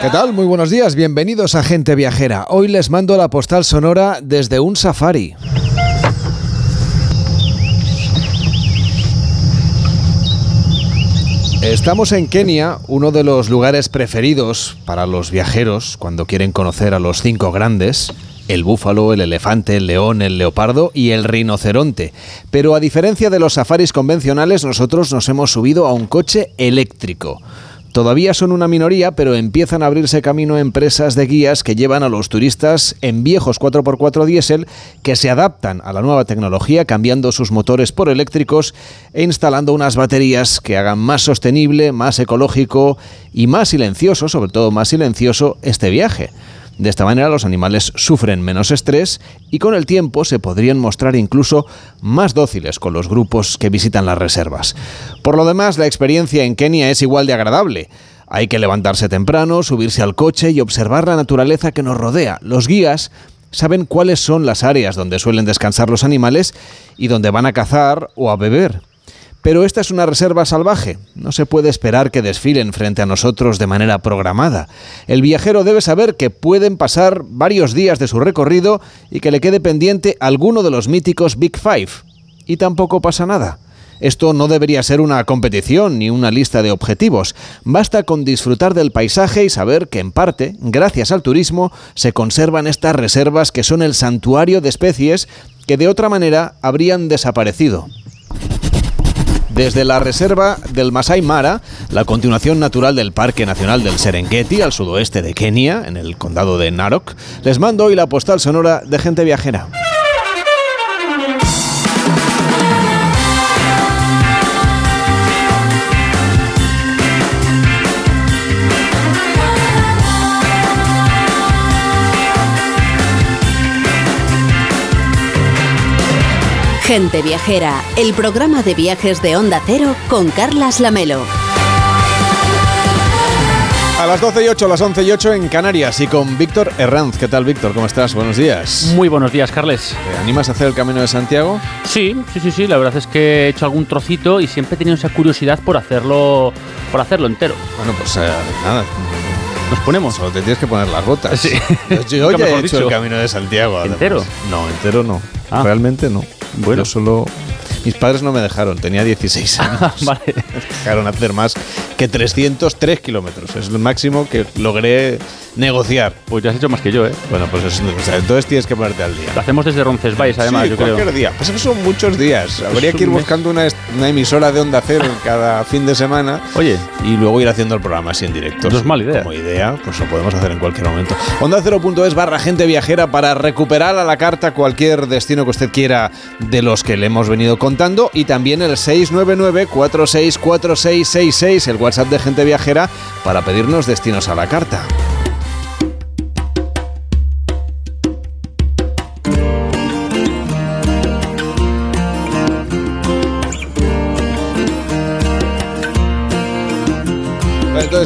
¿Qué tal? Muy buenos días, bienvenidos a Gente Viajera. Hoy les mando la postal sonora desde un safari. Estamos en Kenia, uno de los lugares preferidos para los viajeros cuando quieren conocer a los cinco grandes, el búfalo, el elefante, el león, el leopardo y el rinoceronte. Pero a diferencia de los safaris convencionales, nosotros nos hemos subido a un coche eléctrico. Todavía son una minoría, pero empiezan a abrirse camino empresas de guías que llevan a los turistas en viejos 4x4 diésel que se adaptan a la nueva tecnología cambiando sus motores por eléctricos e instalando unas baterías que hagan más sostenible, más ecológico y más silencioso, sobre todo más silencioso, este viaje. De esta manera los animales sufren menos estrés y con el tiempo se podrían mostrar incluso más dóciles con los grupos que visitan las reservas. Por lo demás, la experiencia en Kenia es igual de agradable. Hay que levantarse temprano, subirse al coche y observar la naturaleza que nos rodea. Los guías saben cuáles son las áreas donde suelen descansar los animales y donde van a cazar o a beber. Pero esta es una reserva salvaje. No se puede esperar que desfilen frente a nosotros de manera programada. El viajero debe saber que pueden pasar varios días de su recorrido y que le quede pendiente alguno de los míticos Big Five. Y tampoco pasa nada. Esto no debería ser una competición ni una lista de objetivos. Basta con disfrutar del paisaje y saber que en parte, gracias al turismo, se conservan estas reservas que son el santuario de especies que de otra manera habrían desaparecido. Desde la reserva del Masai Mara, la continuación natural del Parque Nacional del Serengeti, al sudoeste de Kenia, en el condado de Narok, les mando hoy la postal sonora de gente viajera. Gente Viajera, el programa de viajes de Onda Cero con Carlas Lamelo. A las 12 y 8, a las 11 y 8 en Canarias y con Víctor Herranz. ¿Qué tal, Víctor? ¿Cómo estás? Buenos días. Muy buenos días, Carles. ¿Te animas a hacer el Camino de Santiago? Sí, sí, sí, sí. La verdad es que he hecho algún trocito y siempre he tenido esa curiosidad por hacerlo, por hacerlo entero. Bueno, pues eh, nada. Nos ponemos. Solo te tienes que poner las botas. Sí. Yo ya he hecho dicho. el Camino de Santiago. además. ¿Entero? No, entero no. Ah. Realmente no. Bueno. Yo solo... Mis padres no me dejaron, tenía 16 años. vale. Me dejaron hacer más que 303 kilómetros. Es lo máximo que logré negociar. Pues ya has hecho más que yo, ¿eh? Bueno, pues es- o sea, entonces tienes que ponerte al día. Lo hacemos desde Roncesvalles, además, sí, yo cualquier creo. día. Pues son muchos días. Habría que ir buscando una, una emisora de Onda Cero cada fin de semana Oye, y luego ir haciendo el programa así en directo. No es mala idea. Como idea, pues lo podemos hacer en cualquier momento. Onda barra gente viajera para recuperar a la carta cualquier destino que usted quiera de los que le hemos venido contando y también el 699-464666, el WhatsApp de gente viajera, para pedirnos destinos a la carta.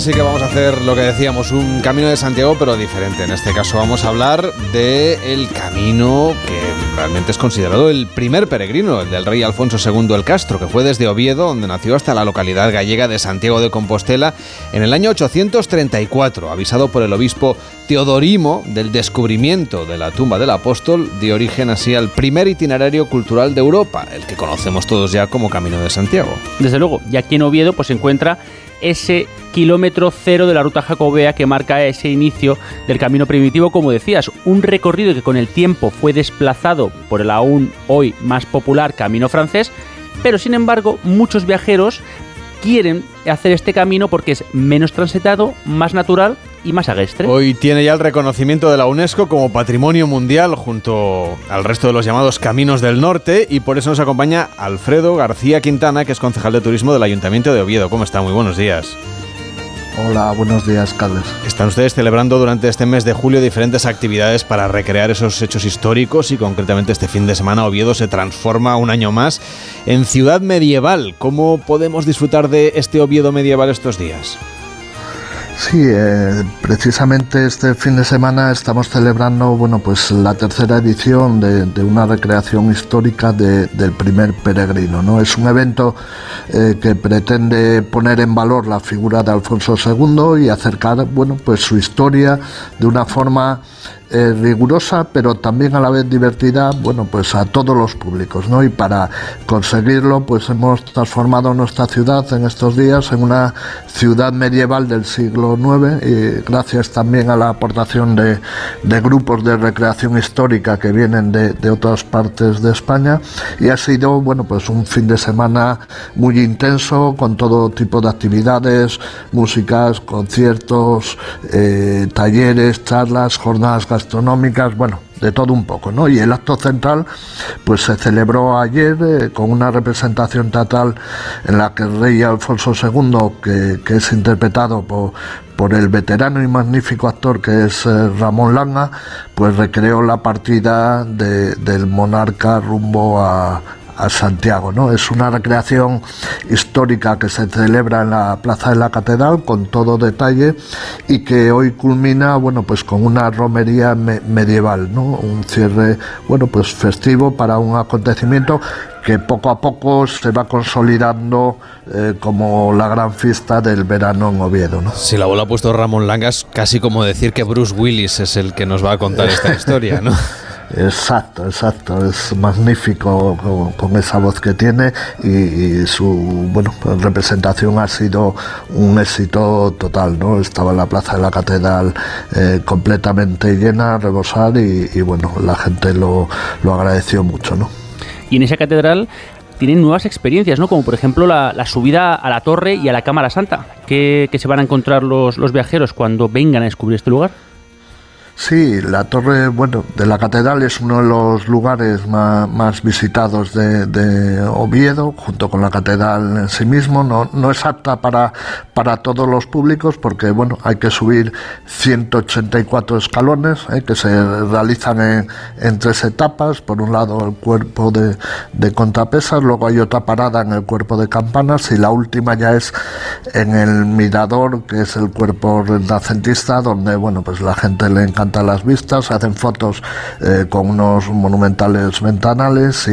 Entonces sí que vamos a hacer lo que decíamos, un camino de Santiago, pero diferente. En este caso vamos a hablar del el camino que realmente es considerado el primer peregrino, el del rey Alfonso II el Castro, que fue desde Oviedo, donde nació, hasta la localidad gallega de Santiago de Compostela en el año 834, avisado por el obispo Teodorimo del descubrimiento de la tumba del apóstol, dio origen así al primer itinerario cultural de Europa, el que conocemos todos ya como Camino de Santiago. desde luego, y aquí en Oviedo pues se encuentra ese kilómetro cero de la ruta jacobea que marca ese inicio del camino primitivo, como decías, un recorrido que con el tiempo fue desplazado por el aún hoy más popular camino francés, pero sin embargo muchos viajeros quieren hacer este camino porque es menos transitado, más natural y más agreste. Hoy tiene ya el reconocimiento de la UNESCO como Patrimonio Mundial junto al resto de los llamados Caminos del Norte y por eso nos acompaña Alfredo García Quintana, que es concejal de turismo del Ayuntamiento de Oviedo. ¿Cómo está? Muy buenos días. Hola, buenos días, Carles. Están ustedes celebrando durante este mes de julio diferentes actividades para recrear esos hechos históricos y concretamente este fin de semana Oviedo se transforma un año más en ciudad medieval. ¿Cómo podemos disfrutar de este Oviedo medieval estos días? Sí, eh, precisamente este fin de semana estamos celebrando bueno, pues la tercera edición de, una recreación histórica del primer peregrino. ¿no? Es un evento eh, que pretende poner en valor la figura de Alfonso II y acercar bueno, pues su historia de una forma eh, rigurosa, pero también a la vez divertida, bueno, pues a todos los públicos, ¿no? Y para conseguirlo, pues hemos transformado nuestra ciudad en estos días en una ciudad medieval del siglo IX y gracias también a la aportación de, grupos de recreación histórica que vienen de, otras partes de España y ha sido, bueno, pues un fin de semana muy intenso con todo tipo de actividades, músicas, conciertos, eh, talleres, charlas, jornadas gastronómicas, bueno, de todo un poco, ¿no? Y el acto central, pues se celebró ayer eh, con una representación teatral en la que el rey Alfonso II, que, es interpretado por, por el veterano y magnífico actor que es eh, Ramón Langa, pues recreó la partida del monarca rumbo a, a Santiago. ¿no? Es una recreación histórica que se celebra en la Plaza de la Catedral con todo detalle y que hoy culmina bueno, pues con una romería medieval, ¿no? un cierre bueno, pues festivo para un acontecimiento que poco a poco se va consolidando eh, como la gran fiesta del verano en Oviedo. ¿no? Si la bola ha puesto Ramón Langas, casi como decir que Bruce Willis es el que nos va a contar esta historia, ¿no? Exacto, exacto, es magnífico con, esa voz que tiene y, su bueno representación ha sido un éxito total, ¿no? Estaba en la plaza de la catedral eh, completamente llena, rebosar y, bueno, la gente lo, agradeció mucho, ¿no? Y en esa catedral tienen nuevas experiencias, ¿no? Como por ejemplo la, subida a la torre y a la Cámara Santa, que, se van a encontrar los, los viajeros cuando vengan a descubrir este lugar. Sí, la torre, bueno, de la catedral es uno de los lugares más, visitados de, Oviedo, junto con la catedral en sí mismo. No, no es apta para, para todos los públicos porque, bueno, hay que subir 184 escalones eh, que se realizan en, tres etapas. Por un lado, el cuerpo de, de contrapesas, luego hay otra parada en el cuerpo de campanas y la última ya es en el mirador, que es el cuerpo renacentista, donde, bueno, pues la gente le encanta las vistas, hacen fotos eh, con unos monumentales ventanales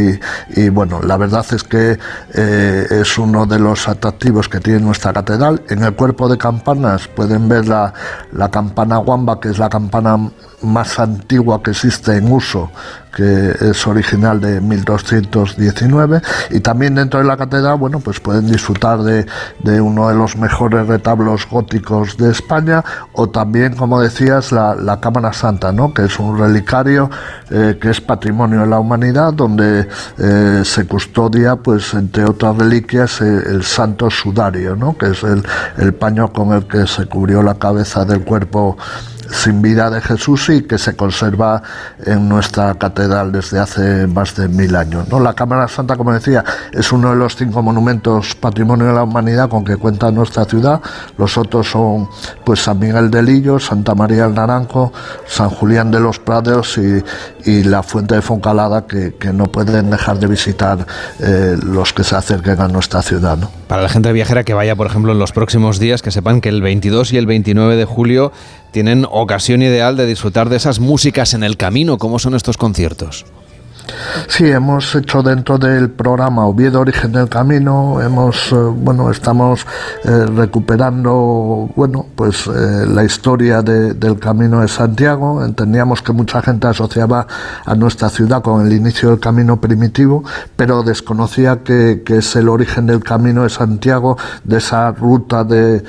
y, bueno, la verdad es que eh, es uno de los atractivos que tiene nuestra catedral. En el cuerpo de campanas pueden ver la, la campana guamba, que es la campana más antigua que existe en uso, que es original de 1219, y también dentro de la catedral, bueno, pues pueden disfrutar de, de uno de los mejores retablos góticos de España, o también, como decías, la, la Cámara Santa, ¿no? que es un relicario eh, que es patrimonio de la humanidad, donde eh, se custodia, pues, entre otras reliquias, eh, el santo sudario, ¿no? que es el, el paño con el que se cubrió la cabeza del cuerpo sin vida de Jesús y que se conserva en nuestra catedral desde hace más de mil años. ¿no? La Cámara Santa, como decía, es uno de los cinco monumentos patrimonio de la humanidad con que cuenta nuestra ciudad. Los otros son pues San Miguel de Lillo, Santa María del Naranjo, San Julián de los Prados y, la Fuente de Foncalada que, no pueden dejar de visitar eh, los que se acerquen a nuestra ciudad. ¿no? Para la gente viajera que vaya, por ejemplo, en los próximos días, que sepan que el 22 y el 29 de julio tienen ocasión ideal de disfrutar de esas músicas en el camino. ¿Cómo son estos conciertos? Sí, hemos hecho dentro del programa Oviedo Origen del Camino, hemos, eh, bueno, estamos eh, recuperando, bueno, pues eh, la historia del Camino de Santiago. Entendíamos que mucha gente asociaba a nuestra ciudad con el inicio del Camino primitivo, pero desconocía que, es el origen del Camino de Santiago, de esa ruta de,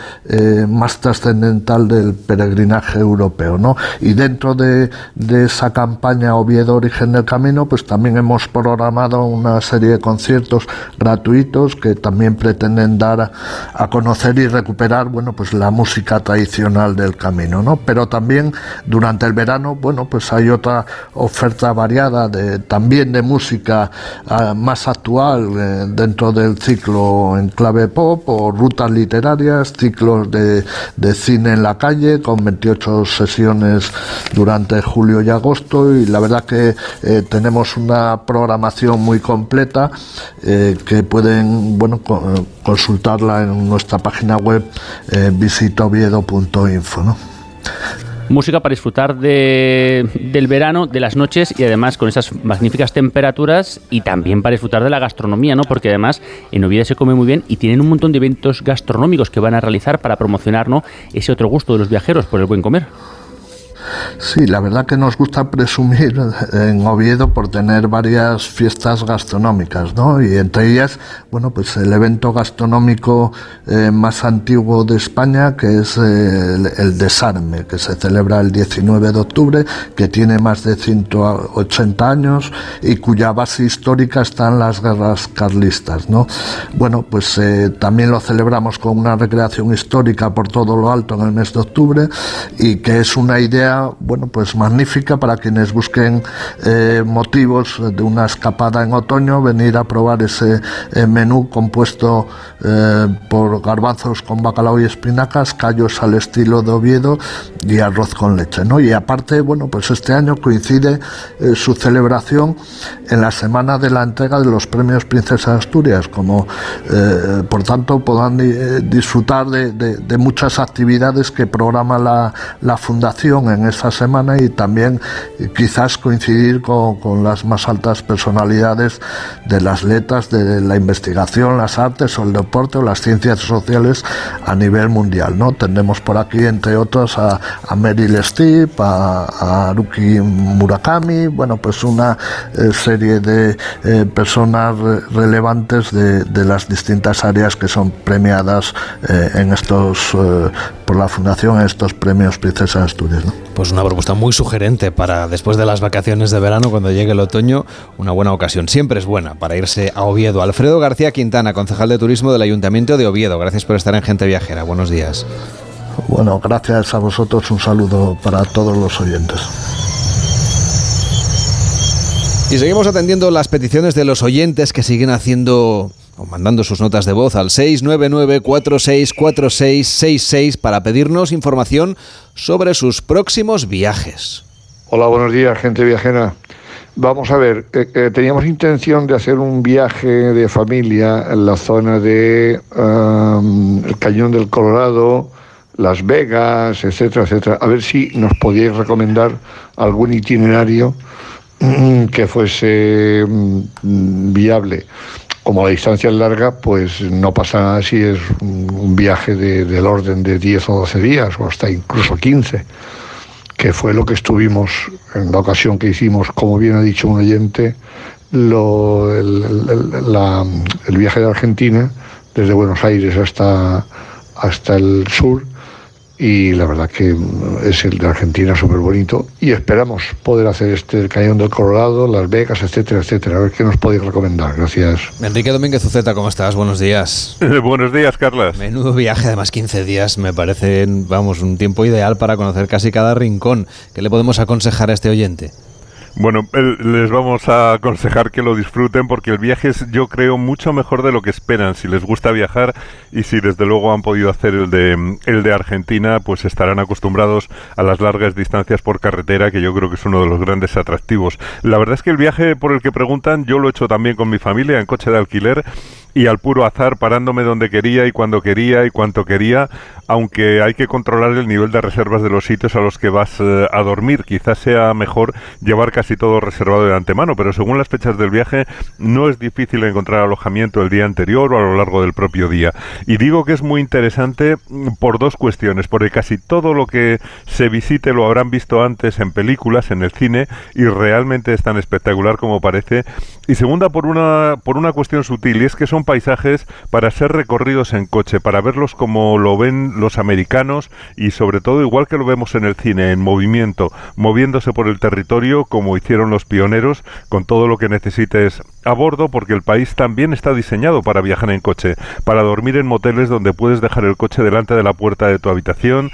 más trascendental del peregrinaje europeo, ¿no? Y dentro de, de esa campaña Oviedo Origen del Camino, pues también hemos programado una serie de conciertos gratuitos que también pretenden dar a, conocer y recuperar, bueno, pues la música tradicional del camino, ¿no? Pero también durante el verano, bueno, pues hay otra oferta variada de también de música ah, más actual eh, dentro del ciclo en clave pop o rutas literarias, ciclos de, de cine en la calle con 28 sesiones durante julio y agosto y la verdad que eh, tenemos una programación muy completa eh, que pueden bueno, consultarla en nuestra página web eh, visitoviedo.info. ¿no? música para disfrutar de, del verano, de las noches y además con esas magníficas temperaturas y también para disfrutar de la gastronomía, ¿no? Porque además en Oviedo se come muy bien y tienen un montón de eventos gastronómicos que van a realizar para promocionar ¿no? ese otro gusto de los viajeros por el buen comer. Sí, la verdad que nos gusta presumir en Oviedo por tener varias fiestas gastronómicas, ¿no? Y entre ellas, bueno, pues el evento gastronómico eh, más antiguo de España, que es eh, el, Desarme, que se celebra el 19 de octubre, que tiene más de 180 años y cuya base histórica está en las guerras carlistas, ¿no? Bueno, pues eh, también lo celebramos con una recreación histórica por todo lo alto en el mes de octubre y que es una idea bueno, pues magnífica para quienes busquen eh, motivos de una escapada en otoño, venir a probar ese eh, menú compuesto eh, por garbanzos con bacalao y espinacas, callos al estilo de Oviedo y arroz con leche, ¿no? Y aparte, bueno, pues este año coincide su celebración en la semana de la entrega de los premios Princesa Asturias, como por tanto puedan disfrutar de, muchas actividades que programa la, Fundación esta semana y también quizás coincidir con, las más altas personalidades de las letras, de la investigación, las artes o el deporte o las ciencias sociales a nivel mundial. ¿no? Tenemos por aquí, entre otros, a, a Meryl Streep, a, Haruki Murakami, bueno, pues una eh, serie de eh, personas relevantes de, de, las distintas áreas que son premiadas eh, en estos, por la Fundación en estos premios Princesa Asturias. ¿no? Pues una propuesta muy sugerente para después de las vacaciones de verano, cuando llegue el otoño, una buena ocasión. Siempre es buena para irse a Oviedo. Alfredo García Quintana, concejal de turismo del Ayuntamiento de Oviedo. Gracias por estar en Gente Viajera. Buenos días. Bueno, gracias a vosotros. Un saludo para todos los oyentes. Y seguimos atendiendo las peticiones de los oyentes que siguen haciendo o mandando sus notas de voz al 699-464666 para pedirnos información sobre sus próximos viajes. Hola, buenos días, gente viajera. Vamos a ver, eh, eh, teníamos intención de hacer un viaje de familia en la zona de el Cañón del Colorado, Las Vegas, etcétera, etcétera. A ver si nos podíais recomendar algún itinerario mm, que fuese mm, viable como la distancia es larga, pues no pasa nada si es un viaje del orden de 10 o 12 días o hasta incluso 15, que fue lo que estuvimos en la ocasión que hicimos, como bien ha dicho un oyente, lo, el, viaje de Argentina, desde Buenos Aires hasta, hasta el sur, y la verdad que es el de Argentina súper bonito y esperamos poder hacer este del Cañón del Colorado, Las Vegas, etcétera, etcétera. A ver qué nos podéis recomendar. Gracias. Enrique Domínguez Uceta, ¿cómo estás? Buenos días. buenos días, Carlos. Menudo viaje, además 15 días, me parece, vamos, un tiempo ideal para conocer casi cada rincón. ¿Qué le podemos aconsejar a este oyente? Bueno, les vamos a aconsejar que lo disfruten porque el viaje es, yo creo, mucho mejor de lo que esperan. Si les gusta viajar y si desde luego han podido hacer el de, el de Argentina, pues estarán acostumbrados a las largas distancias por carretera, que yo creo que es uno de los grandes atractivos. La verdad es que el viaje por el que preguntan, yo lo he hecho también con mi familia en coche de alquiler y al puro azar parándome donde quería y cuando quería y cuanto quería, aunque hay que controlar el nivel de reservas de los sitios a los que vas eh, a dormir. Quizás sea mejor llevar casi todo reservado de antemano, pero según las fechas del viaje no es difícil encontrar alojamiento el día anterior o a lo largo del propio día. Y digo que es muy interesante mm, por dos cuestiones, porque casi todo lo que se visite lo habrán visto antes en películas, en el cine, y realmente es tan espectacular como parece. Y segunda, por una, por una cuestión sutil, y es que son paisajes para ser recorridos en coche, para verlos como lo ven los americanos y sobre todo igual que lo vemos en el cine, en movimiento, moviéndose por el territorio como hicieron los pioneros, con todo lo que necesites a bordo, porque el país también está diseñado para viajar en coche, para dormir en moteles donde puedes dejar el coche delante de la puerta de tu habitación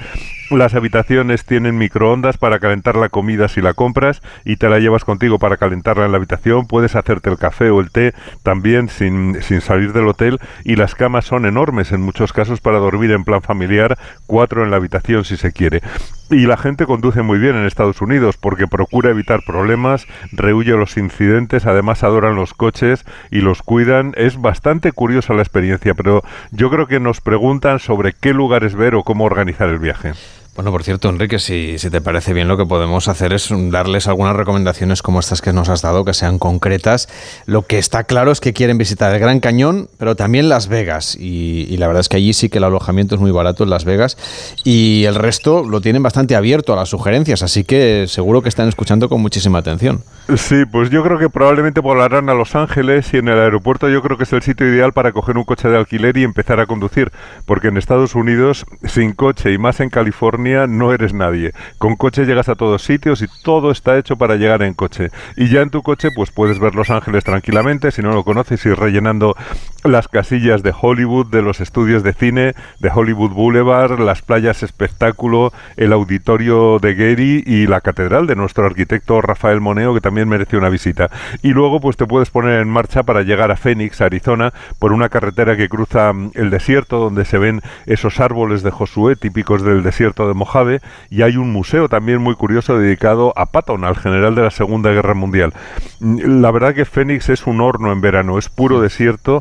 las habitaciones tienen microondas para calentar la comida si la compras y te la llevas contigo para calentarla en la habitación. Puedes hacerte el café o el té también sin, sin salir del hotel y las camas son enormes en muchos casos para dormir en plan familiar, cuatro en la habitación si se quiere. Y la gente conduce muy bien en Estados Unidos porque procura evitar problemas, rehuye los incidentes, además adoran los coches y los cuidan. Es bastante curiosa la experiencia, pero yo creo que nos preguntan sobre qué lugares ver o cómo organizar el viaje. Bueno, por cierto, Enrique, si, si, te parece bien, lo que podemos hacer es darles algunas recomendaciones como estas que nos has dado, que sean concretas. Lo que está claro es que quieren visitar el Gran Cañón, pero también Las Vegas. Y, la verdad es que allí sí que el alojamiento es muy barato en Las Vegas. Y el resto lo tienen bastante abierto a las sugerencias, así que seguro que están escuchando con muchísima atención. Sí, pues yo creo que probablemente volarán a Los Ángeles y en el aeropuerto yo creo que es el sitio ideal para coger un coche de alquiler y empezar a conducir, porque en Estados Unidos, sin coche y más en California, no eres nadie. Con coche llegas a todos sitios y todo está hecho para llegar en coche. Y ya en tu coche pues puedes ver Los Ángeles tranquilamente, si no lo conoces, ir rellenando las casillas de Hollywood, de los estudios de cine, de Hollywood Boulevard, las playas espectáculo, el auditorio de Gary y la catedral de nuestro arquitecto Rafael Moneo, que también mereció una visita. Y luego pues te puedes poner en marcha para llegar a Phoenix, Arizona, por una carretera que cruza mm, el desierto, donde se ven esos árboles de Josué típicos del desierto de Mojave y hay un museo también muy curioso dedicado a Patton, al general de la Segunda Guerra Mundial. Mm, la verdad que Phoenix es un horno en verano, es puro desierto,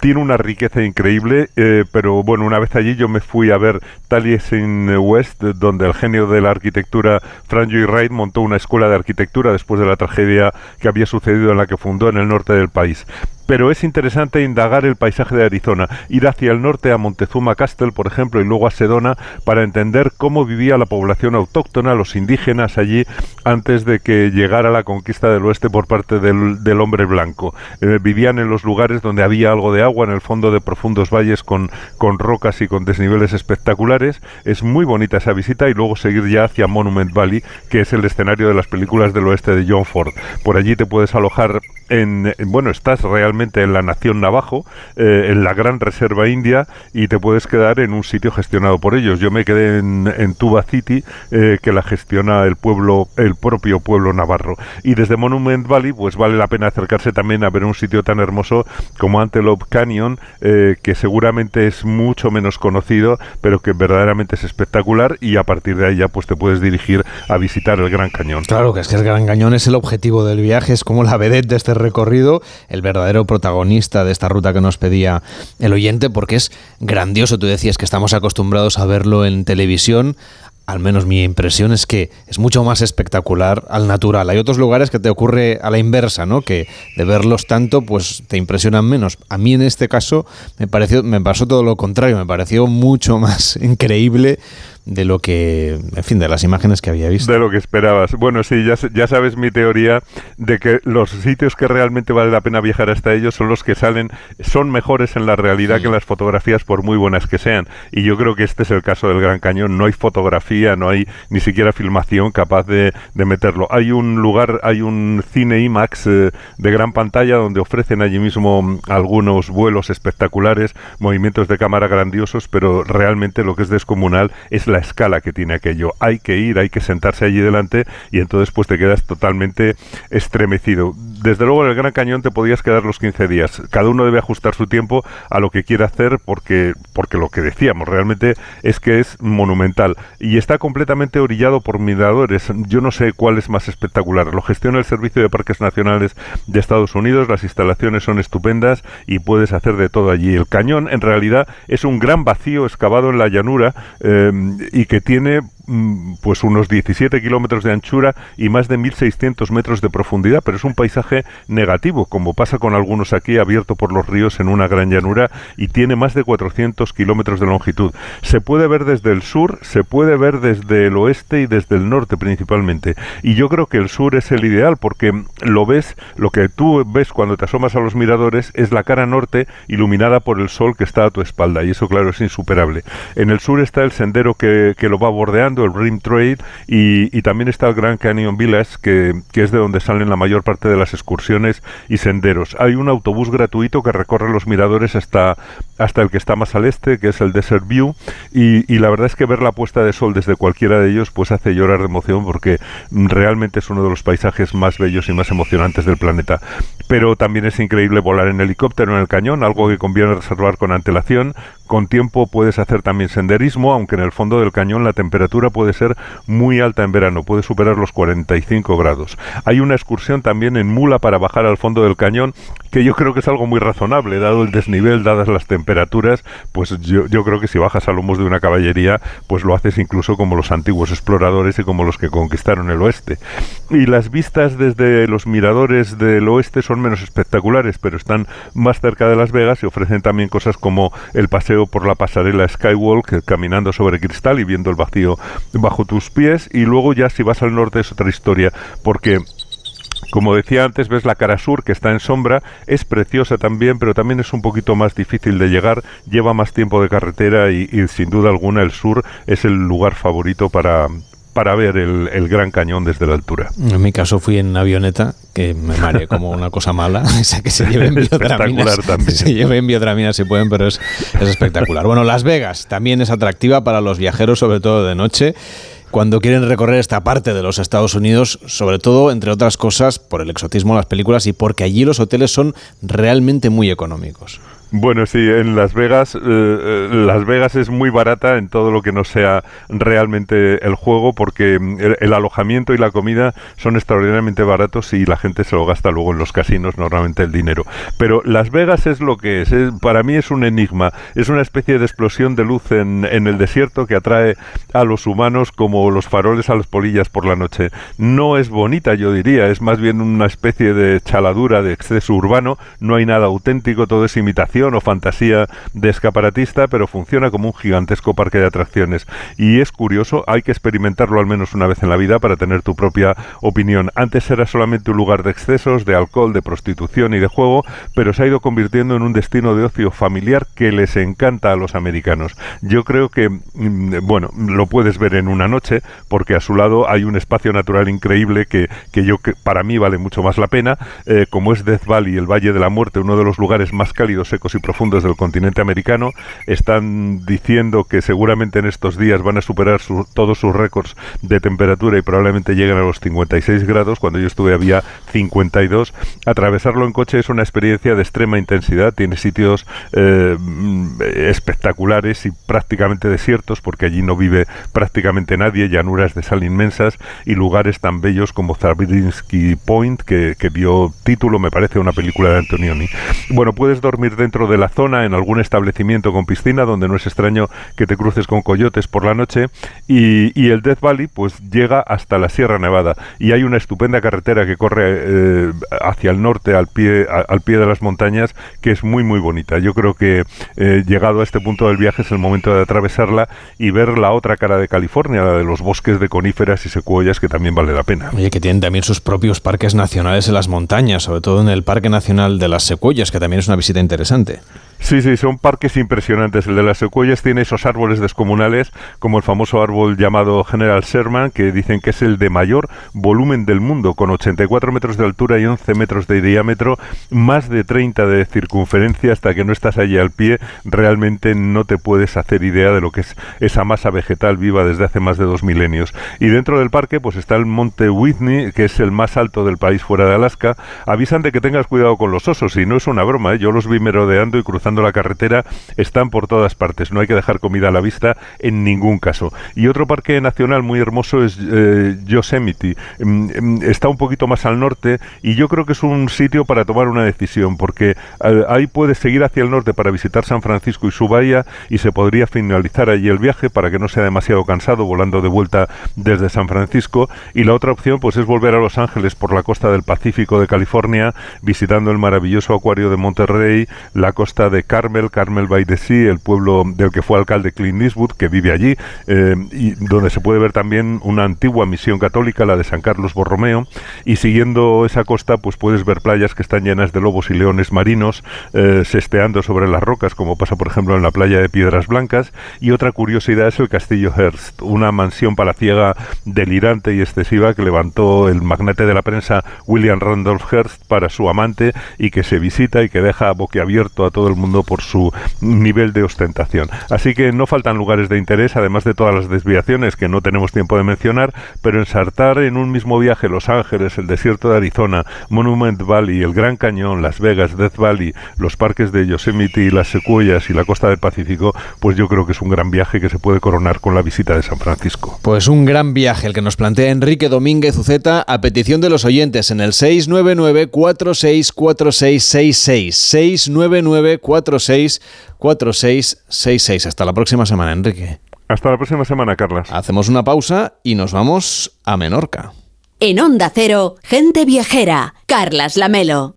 tiene una riqueza increíble, eh, pero bueno, una vez allí yo me fui a ver Taliesin West, donde el genio de la arquitectura Frank Lloyd Wright montó una escuela de arquitectura después de la tragedia que había sucedido en la que fundó en el norte del país pero es interesante indagar el paisaje de Arizona, ir hacia el norte a Montezuma Castle, por ejemplo, y luego a Sedona, para entender cómo vivía la población autóctona, los indígenas allí, antes de que llegara la conquista del oeste por parte del, hombre blanco. Eh, vivían en los lugares donde había algo de agua, en el fondo de profundos valles con, con rocas y con desniveles espectaculares. Es muy bonita esa visita y luego seguir ya hacia Monument Valley, que es el escenario de las películas del oeste de John Ford. Por allí te puedes alojar en, bueno, estás realmente en la nación Navajo, eh, en la gran reserva india, y te puedes quedar en un sitio gestionado por ellos. Yo me quedé en, Tuba City, eh, que la gestiona el pueblo, el propio pueblo navarro. Y desde Monument Valley, pues vale la pena acercarse también a ver un sitio tan hermoso como Antelope Canyon, eh, que seguramente es mucho menos conocido, pero que verdaderamente es espectacular, y a partir de ahí ya pues te puedes dirigir a visitar el Gran Cañón. Claro, que es que el Gran Cañón es el objetivo del viaje, es como la vedette de este recorrido, el verdadero protagonista de esta ruta que nos pedía el oyente, porque es grandioso. Tú decías que estamos acostumbrados a verlo en televisión. Al menos mi impresión es que es mucho más espectacular al natural. Hay otros lugares que te ocurre a la inversa, ¿no? Que de verlos tanto, pues te impresionan menos. A mí en este caso me pareció, me pasó todo lo contrario. Me pareció mucho más increíble de lo que, en fin, de las imágenes que había visto. De lo que esperabas. Bueno, sí, ya, ya sabes mi teoría de que los sitios que realmente vale la pena viajar hasta ellos son los que salen, son mejores en la realidad que en las fotografías, por muy buenas que sean. Y yo creo que este es el caso del Gran Cañón. No hay fotografía, no hay ni siquiera filmación capaz de, de meterlo. Hay un lugar, hay un cine IMAX eh, de gran pantalla donde ofrecen allí mismo mm, algunos vuelos espectaculares, movimientos de cámara grandiosos, pero realmente lo que es descomunal es la escala que tiene aquello. Hay que ir, hay que sentarse allí delante y entonces pues te quedas totalmente estremecido. Desde luego en el Gran Cañón te podías quedar los 15 días. Cada uno debe ajustar su tiempo a lo que quiera hacer porque, porque lo que decíamos realmente es que es monumental y está completamente orillado por miradores. Yo no sé cuál es más espectacular. Lo gestiona el Servicio de Parques Nacionales de Estados Unidos, las instalaciones son estupendas y puedes hacer de todo allí. El cañón en realidad es un gran vacío excavado en la llanura eh, y que tiene pues unos 17 kilómetros de anchura y más de 1.600 metros de profundidad, pero es un paisaje negativo, como pasa con algunos aquí, abierto por los ríos en una gran llanura y tiene más de 400 kilómetros de longitud. Se puede ver desde el sur, se puede ver desde el oeste y desde el norte principalmente. Y yo creo que el sur es el ideal porque lo ves, lo que tú ves cuando te asomas a los miradores es la cara norte iluminada por el sol que está a tu espalda y eso claro es insuperable. En el sur está el sendero que que, lo va bordeando, el Rim Trail, y, y también está el Grand Canyon Village, que, que, es de donde salen la mayor parte de las excursiones y senderos. Hay un autobús gratuito que recorre los miradores hasta, hasta el que está más al este, que es el Desert View, y, y la verdad es que ver la puesta de sol desde cualquiera de ellos pues hace llorar de emoción porque realmente es uno de los paisajes más bellos y más emocionantes del planeta. Pero también es increíble volar en helicóptero en el cañón, algo que conviene reservar con antelación. Con tiempo puedes hacer también senderismo, aunque en el fondo del cañón la temperatura puede ser muy alta en verano, puede superar los 45 grados. Hay una excursión también en mula para bajar al fondo del cañón, que yo creo que es algo muy razonable, dado el desnivel, dadas las temperaturas, pues yo, yo creo que si bajas a lomos de una caballería, pues lo haces incluso como los antiguos exploradores y como los que conquistaron el oeste. Y las vistas desde los miradores del oeste son menos espectaculares, pero están más cerca de Las Vegas y ofrecen también cosas como el paseo por la pasarela Skywalk, caminando sobre cristal y viendo el vacío bajo tus pies. Y luego ya si vas al norte es otra historia, porque como decía antes, ves la cara sur que está en sombra, es preciosa también, pero también es un poquito más difícil de llegar, lleva más tiempo de carretera y, y sin duda alguna el sur es el lugar favorito para, para ver el, el, Gran Cañón desde la altura. En mi caso fui en avioneta, que me mareé como una cosa mala, o sea, que se lleven biodraminas. también. Se lleven biodraminas si pueden, pero es, es espectacular. Bueno, Las Vegas también es atractiva para los viajeros, sobre todo de noche cuando quieren recorrer esta parte de los Estados Unidos, sobre todo, entre otras cosas, por el exotismo de las películas y porque allí los hoteles son realmente muy económicos. Bueno, sí, en Las Vegas, eh, Las Vegas es muy barata en todo lo que no sea realmente el juego, porque el, el, alojamiento y la comida son extraordinariamente baratos y la gente se lo gasta luego en los casinos, normalmente el dinero. Pero Las Vegas es lo que es, es para mí es un enigma, es una especie de explosión de luz en, en, el desierto que atrae a los humanos como los faroles a las polillas por la noche. No es bonita, yo diría, es más bien una especie de chaladura de exceso urbano, no hay nada auténtico, todo es imitación o fantasía de escaparatista, pero funciona como un gigantesco parque de atracciones. Y es curioso, hay que experimentarlo al menos una vez en la vida para tener tu propia opinión. Antes era solamente un lugar de excesos, de alcohol, de prostitución y de juego, pero se ha ido convirtiendo en un destino de ocio familiar que les encanta a los americanos. Yo creo que, bueno, lo puedes ver en una noche, porque a su lado hay un espacio natural increíble que, que yo para mí vale mucho más la pena, eh, como es Death Valley, el Valle de la Muerte, uno de los lugares más cálidos, secos y profundos del continente americano. Están diciendo que seguramente en estos días van a superar su, todos sus récords de temperatura y probablemente lleguen a los 56 grados. Cuando yo estuve había 52. Atravesarlo en coche es una experiencia de extrema intensidad. Tiene sitios eh, espectaculares y prácticamente desiertos porque allí no vive prácticamente nadie, llanuras de sal inmensas y lugares tan bellos como Zabriskie Point que, que dio título, me parece, a una película de Antonioni. Bueno, puedes dormir dentro de la zona en algún establecimiento con piscina donde no es extraño que te cruces con coyotes por la noche y, el Death Valley pues llega hasta la Sierra Nevada y hay una estupenda carretera que corre eh, hacia el norte al pie, al pie de las montañas que es muy muy bonita. Yo creo que eh, llegado a este punto del viaje es el momento de atravesarla y ver la otra cara de California, la de los bosques de coníferas y secuoyas que también vale la pena. Oye, que tienen también sus propios parques nacionales en las montañas, sobre todo en el Parque Nacional de las Secuoyas, que también es una visita interesante interesante. Sí, sí, son parques impresionantes. El de las secuoyas tiene esos árboles descomunales, como el famoso árbol llamado General Sherman, que dicen que es el de mayor volumen del mundo, con 84 metros de altura y 11 metros de diámetro, más de 30 de circunferencia, hasta que no estás allí al pie, realmente no te puedes hacer idea de lo que es esa masa vegetal viva desde hace más de dos milenios. Y dentro del parque, pues está el monte Whitney, que es el más alto del país fuera de Alaska. Avisan de que tengas cuidado con los osos, y no es una broma, ¿eh? yo los vi merodeando y cruzando la carretera están por todas partes. No hay que dejar comida a la vista en ningún caso. Y otro parque nacional muy hermoso es eh, Yosemite. Está un poquito más al norte y yo creo que es un sitio para tomar una decisión porque eh, ahí puedes seguir hacia el norte para visitar San Francisco y su bahía y se podría finalizar allí el viaje para que no sea demasiado cansado volando de vuelta desde San Francisco. Y la otra opción pues es volver a Los Ángeles por la costa del Pacífico de California visitando el maravilloso acuario de Monterrey, la costa de Carmel, Carmel by the Sea, el pueblo del que fue alcalde Clint Eastwood, que vive allí, eh, y donde se puede ver también una antigua misión católica, la de San Carlos Borromeo, y siguiendo esa costa, pues puedes ver playas que están llenas de lobos y leones marinos, eh, sesteando sobre las rocas, como pasa por ejemplo en la playa de Piedras Blancas, y otra curiosidad es el castillo Hearst, una mansión palaciega delirante y excesiva que levantó el magnate de la prensa William Randolph Hearst para su amante y que se visita y que deja boquiabierto a todo el mundo por su nivel de ostentación. Así que no faltan lugares de interés, además de todas las desviaciones que no tenemos tiempo de mencionar, pero ensartar en un mismo viaje Los Ángeles, el desierto de Arizona, Monument Valley, el Gran Cañón, Las Vegas, Death Valley, los parques de Yosemite y las Secuoyas y la costa del Pacífico, pues yo creo que es un gran viaje que se puede coronar con la visita de San Francisco. Pues un gran viaje el que nos plantea Enrique Domínguez Uceta a petición de los oyentes en el 699 464666 699 464666 Hasta la próxima semana, Enrique. Hasta la próxima semana, Carlas. Hacemos una pausa y nos vamos a Menorca. En Onda Cero, gente viajera, Carlas Lamelo.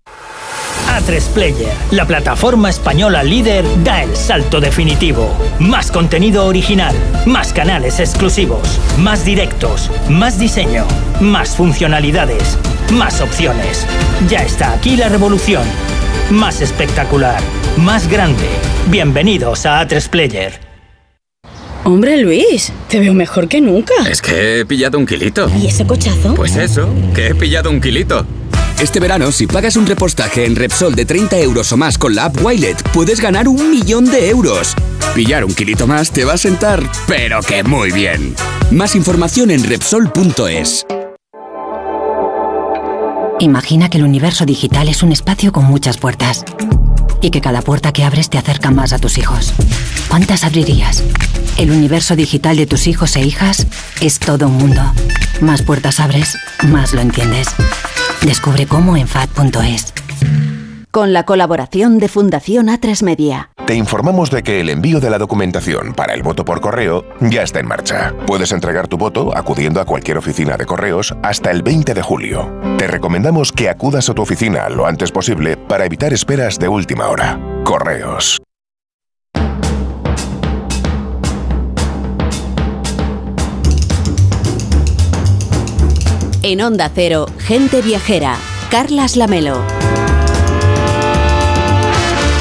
A3 Player, la plataforma española líder, da el salto definitivo. Más contenido original, más canales exclusivos, más directos, más diseño, más funcionalidades, más opciones. Ya está aquí la revolución. Más espectacular, más grande. Bienvenidos a A3 Player. Hombre Luis, te veo mejor que nunca. Es que he pillado un kilito. ¿Y ese cochazo? Pues eso, que he pillado un kilito. Este verano, si pagas un repostaje en Repsol de 30 euros o más con la app Wilet, puedes ganar un millón de euros. Pillar un kilito más te va a sentar, pero que muy bien. Más información en Repsol.es. Imagina que el universo digital es un espacio con muchas puertas y que cada puerta que abres te acerca más a tus hijos. ¿Cuántas abrirías? El universo digital de tus hijos e hijas es todo un mundo. Más puertas abres, más lo entiendes. Descubre cómo en FAD.es. Con la colaboración de Fundación A3 Media. Te informamos de que el envío de la documentación para el voto por correo ya está en marcha. Puedes entregar tu voto acudiendo a cualquier oficina de correos hasta el 20 de julio. Te recomendamos que acudas a tu oficina lo antes posible para evitar esperas de última hora. Correos. En Onda Cero, gente viajera, Carlas Lamelo.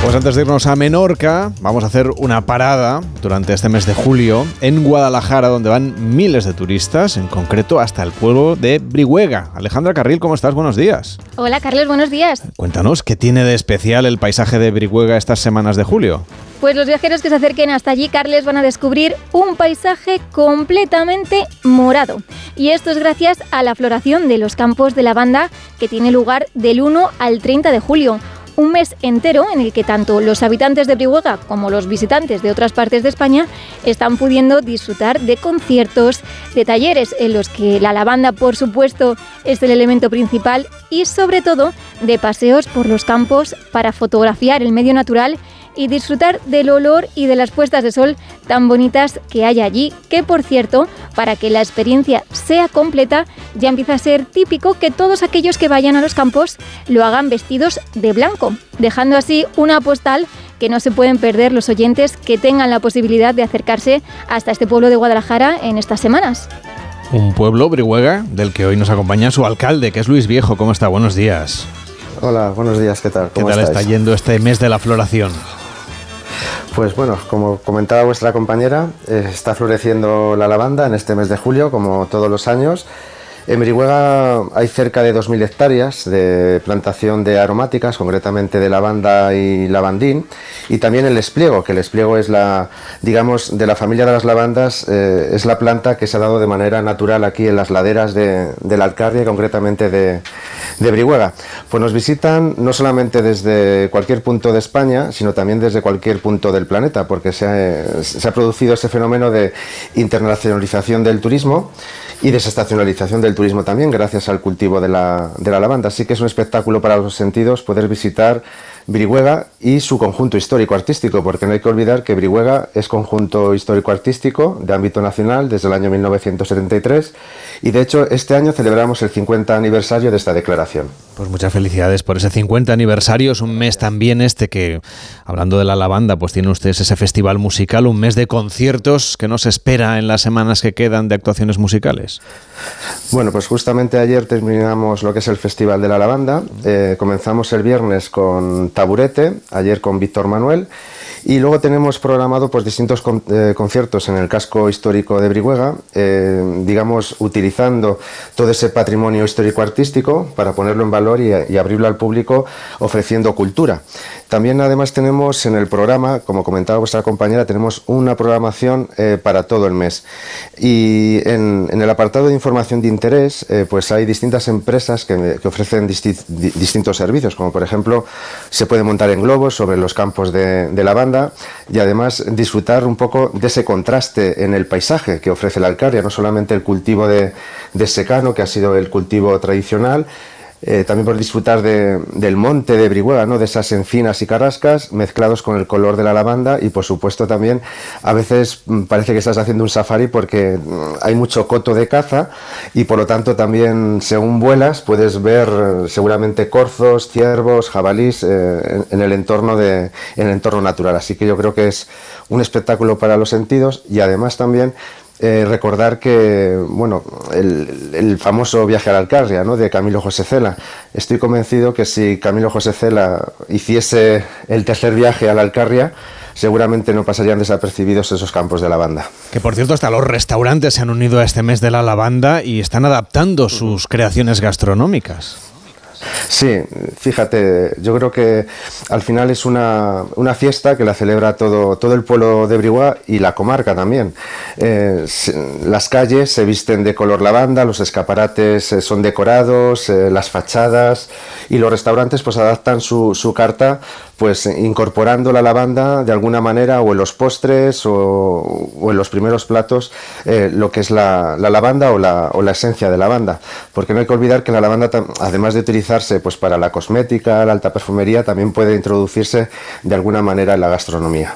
Pues antes de irnos a Menorca, vamos a hacer una parada durante este mes de julio en Guadalajara, donde van miles de turistas, en concreto hasta el pueblo de Brihuega. Alejandra Carril, ¿cómo estás? Buenos días. Hola Carlos, buenos días. Cuéntanos, ¿qué tiene de especial el paisaje de Brihuega estas semanas de julio? Pues los viajeros que se acerquen hasta allí, Carles, van a descubrir un paisaje completamente morado. Y esto es gracias a la floración de los campos de lavanda que tiene lugar del 1 al 30 de julio un mes entero en el que tanto los habitantes de Brihuega como los visitantes de otras partes de España están pudiendo disfrutar de conciertos, de talleres en los que la lavanda, por supuesto, es el elemento principal y sobre todo de paseos por los campos para fotografiar el medio natural y disfrutar del olor y de las puestas de sol tan bonitas que hay allí, que por cierto, para que la experiencia sea completa, ya empieza a ser típico que todos aquellos que vayan a los campos lo hagan vestidos de blanco, dejando así una postal que no se pueden perder los oyentes que tengan la posibilidad de acercarse hasta este pueblo de Guadalajara en estas semanas. Un pueblo, Brihuega, del que hoy nos acompaña su alcalde, que es Luis Viejo. ¿Cómo está? Buenos días. Hola, buenos días, ¿qué tal? ¿Qué tal está yendo este mes de la floración? Pues bueno, como comentaba vuestra compañera, eh, está floreciendo la lavanda en este mes de julio, como todos los años. En Brihuega hay cerca de 2.000 hectáreas de plantación de aromáticas, concretamente de lavanda y lavandín, y también el espliego, que el espliego es la, digamos, de la familia de las lavandas, eh, es la planta que se ha dado de manera natural aquí en las laderas de, de la Alcarria, concretamente de, de Brihuega. Pues nos visitan no solamente desde cualquier punto de España, sino también desde cualquier punto del planeta, porque se ha, se ha producido ese fenómeno de internacionalización del turismo y desestacionalización del turismo también, gracias al cultivo de la, de la lavanda. Así que es un espectáculo para los sentidos poder visitar Brihuega y su conjunto histórico-artístico, porque no hay que olvidar que Brihuega es conjunto histórico-artístico de ámbito nacional desde el año 1973 y de hecho este año celebramos el 50 aniversario de esta declaración. Pues muchas felicidades por ese 50 aniversario, es un mes también este que, hablando de la lavanda, pues tiene ustedes ese festival musical, un mes de conciertos que nos espera en las semanas que quedan de actuaciones musicales. Bueno, pues justamente ayer terminamos lo que es el Festival de la Lavanda, eh, comenzamos el viernes con Taburete, ayer con Víctor Manuel. Y luego tenemos programado pues, distintos eh, conciertos en el casco histórico de Brihuega, eh, digamos, utilizando todo ese patrimonio histórico-artístico para ponerlo en valor y, abrirlo al público ofreciendo cultura. También además tenemos en el programa, como comentaba vuestra compañera, tenemos una programación eh, para todo el mes. Y en, el apartado de información de interés, eh, pues hay distintas empresas que, ofrecen disti distintos servicios, como por ejemplo se puede montar en globos sobre los campos de, de la banda y además disfrutar un poco de ese contraste en el paisaje que ofrece la Alcaria, no solamente el cultivo de, de secano, que ha sido el cultivo tradicional, eh, también por disfrutar de, del monte de Brihuega, ¿no? de esas encinas y carrascas mezclados con el color de la lavanda y por supuesto también a veces mm, parece que estás haciendo un safari porque mm, hay mucho coto de caza y por lo tanto también según vuelas puedes ver eh, seguramente corzos, ciervos, jabalís eh, en, el entorno de, en el entorno natural. Así que yo creo que es un espectáculo para los sentidos y además también eh, recordar que, bueno, el, el, famoso viaje a la Alcarria, ¿no? De Camilo José Cela. Estoy convencido que si Camilo José Cela hiciese el tercer viaje a la Alcarria, seguramente no pasarían desapercibidos esos campos de lavanda. Que por cierto, hasta los restaurantes se han unido a este mes de la lavanda y están adaptando sus creaciones gastronómicas. Sí, fíjate, yo creo que al final es una, una fiesta que la celebra todo, todo el pueblo de Brihuá y la comarca también. Eh, las calles se visten de color lavanda, los escaparates eh, son decorados, eh, las fachadas y los restaurantes pues adaptan su, su carta pues incorporando la lavanda de alguna manera o en los postres o, o en los primeros platos eh, lo que es la, la lavanda o la, o la, esencia de lavanda. Porque no hay que olvidar que la lavanda, además de utilizarse pues, para la cosmética, la alta perfumería, también puede introducirse de alguna manera en la gastronomía.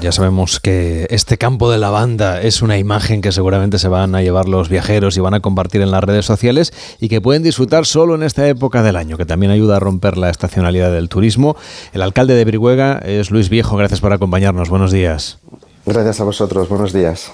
Ya sabemos que este campo de lavanda es una imagen que seguramente se van a llevar los viajeros y van a compartir en las redes sociales y que pueden disfrutar solo en esta época del año, que también ayuda a romper la estacionalidad del turismo. El alcalde de Brihuega es Luis Viejo, gracias por acompañarnos. Buenos días. Gracias a vosotros, buenos días.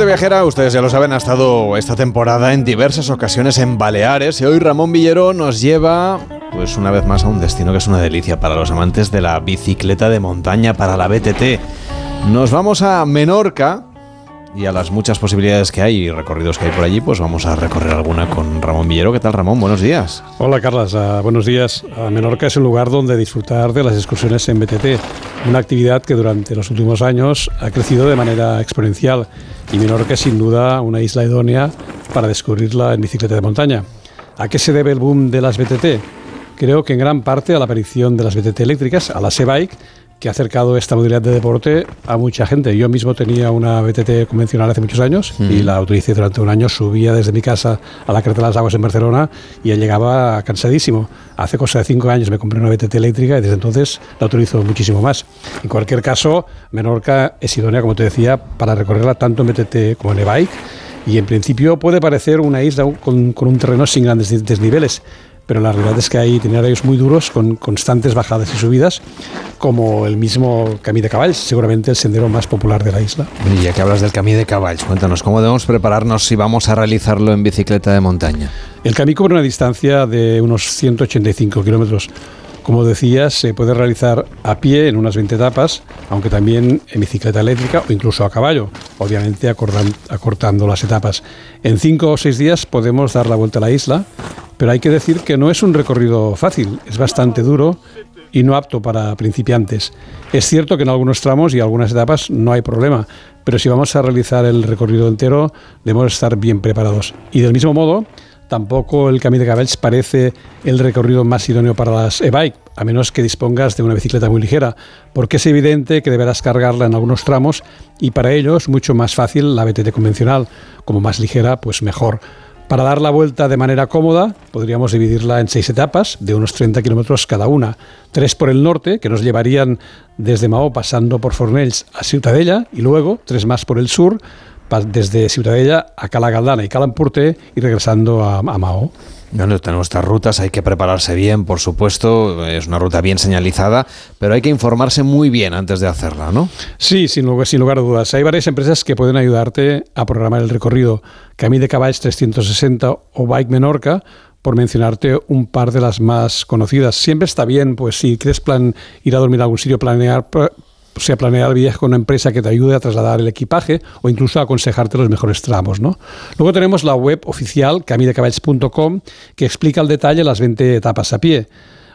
Gente viajera, ustedes ya lo saben, ha estado esta temporada en diversas ocasiones en Baleares y hoy Ramón Villero nos lleva, pues una vez más, a un destino que es una delicia para los amantes de la bicicleta de montaña, para la BTT. Nos vamos a Menorca y a las muchas posibilidades que hay y recorridos que hay por allí, pues vamos a recorrer alguna con Ramón Villero. ¿Qué tal, Ramón? Buenos días. Hola, Carlas. Uh, buenos días. Uh, Menorca es un lugar donde disfrutar de las excursiones en BTT, una actividad que durante los últimos años ha crecido de manera exponencial y Menorca es sin duda una isla idónea para descubrirla en bicicleta de montaña. ¿A qué se debe el boom de las BTT? Creo que en gran parte a la aparición de las BTT eléctricas, a la e-bike, que ha acercado esta modalidad de deporte a mucha gente. Yo mismo tenía una BTT convencional hace muchos años mm. y la utilicé durante un año. Subía desde mi casa a la Creta de las Aguas en Barcelona y llegaba cansadísimo. Hace cosa de cinco años me compré una BTT eléctrica y desde entonces la utilizo muchísimo más. En cualquier caso, Menorca es idónea, como te decía, para recorrerla tanto en BTT como en e-bike. Y en principio puede parecer una isla con, con un terreno sin grandes desniveles pero la realidad es que hay itinerarios muy duros con constantes bajadas y subidas, como el mismo Camí de Caballs, seguramente el sendero más popular de la isla. Y ya que hablas del Camí de Caballs, cuéntanos, ¿cómo debemos prepararnos si vamos a realizarlo en bicicleta de montaña? El Camí cubre una distancia de unos 185 kilómetros Como decías, se puede realizar a pie en unas 20 etapas, aunque también en bicicleta eléctrica o incluso a caballo, obviamente acortando las etapas. En 5 o 6 días podemos dar la vuelta a la isla, pero hay que decir que no es un recorrido fácil, es bastante duro y no apto para principiantes. Es cierto que en algunos tramos y algunas etapas no hay problema, pero si vamos a realizar el recorrido entero debemos estar bien preparados. Y del mismo modo, tampoco el Camino de Caballos parece el recorrido más idóneo para las e-bike, a menos que dispongas de una bicicleta muy ligera, porque es evidente que deberás cargarla en algunos tramos y para ello es mucho más fácil la BTT convencional, como más ligera, pues mejor. Para dar la vuelta de manera cómoda, podríamos dividirla en seis etapas de unos 30 kilómetros cada una. Tres por el norte, que nos llevarían desde Mao pasando por Fornells a Ciutadella, y luego tres más por el sur, desde Ciutadella a Cala Galdana y Calampurte y regresando a, a Mao. Bueno, tenemos estas rutas, hay que prepararse bien, por supuesto, es una ruta bien señalizada, pero hay que informarse muy bien antes de hacerla, ¿no? Sí, sin lugar, sin lugar a dudas. Hay varias empresas que pueden ayudarte a programar el recorrido. Camí de Caballos 360 o Bike Menorca, por mencionarte un par de las más conocidas. Siempre está bien, pues si quieres plan, ir a dormir a algún sitio, planear sea, planear el viaje con una empresa que te ayude a trasladar el equipaje o incluso a aconsejarte los mejores tramos. ¿no? Luego tenemos la web oficial camidecaballs.com que explica al detalle las 20 etapas a pie.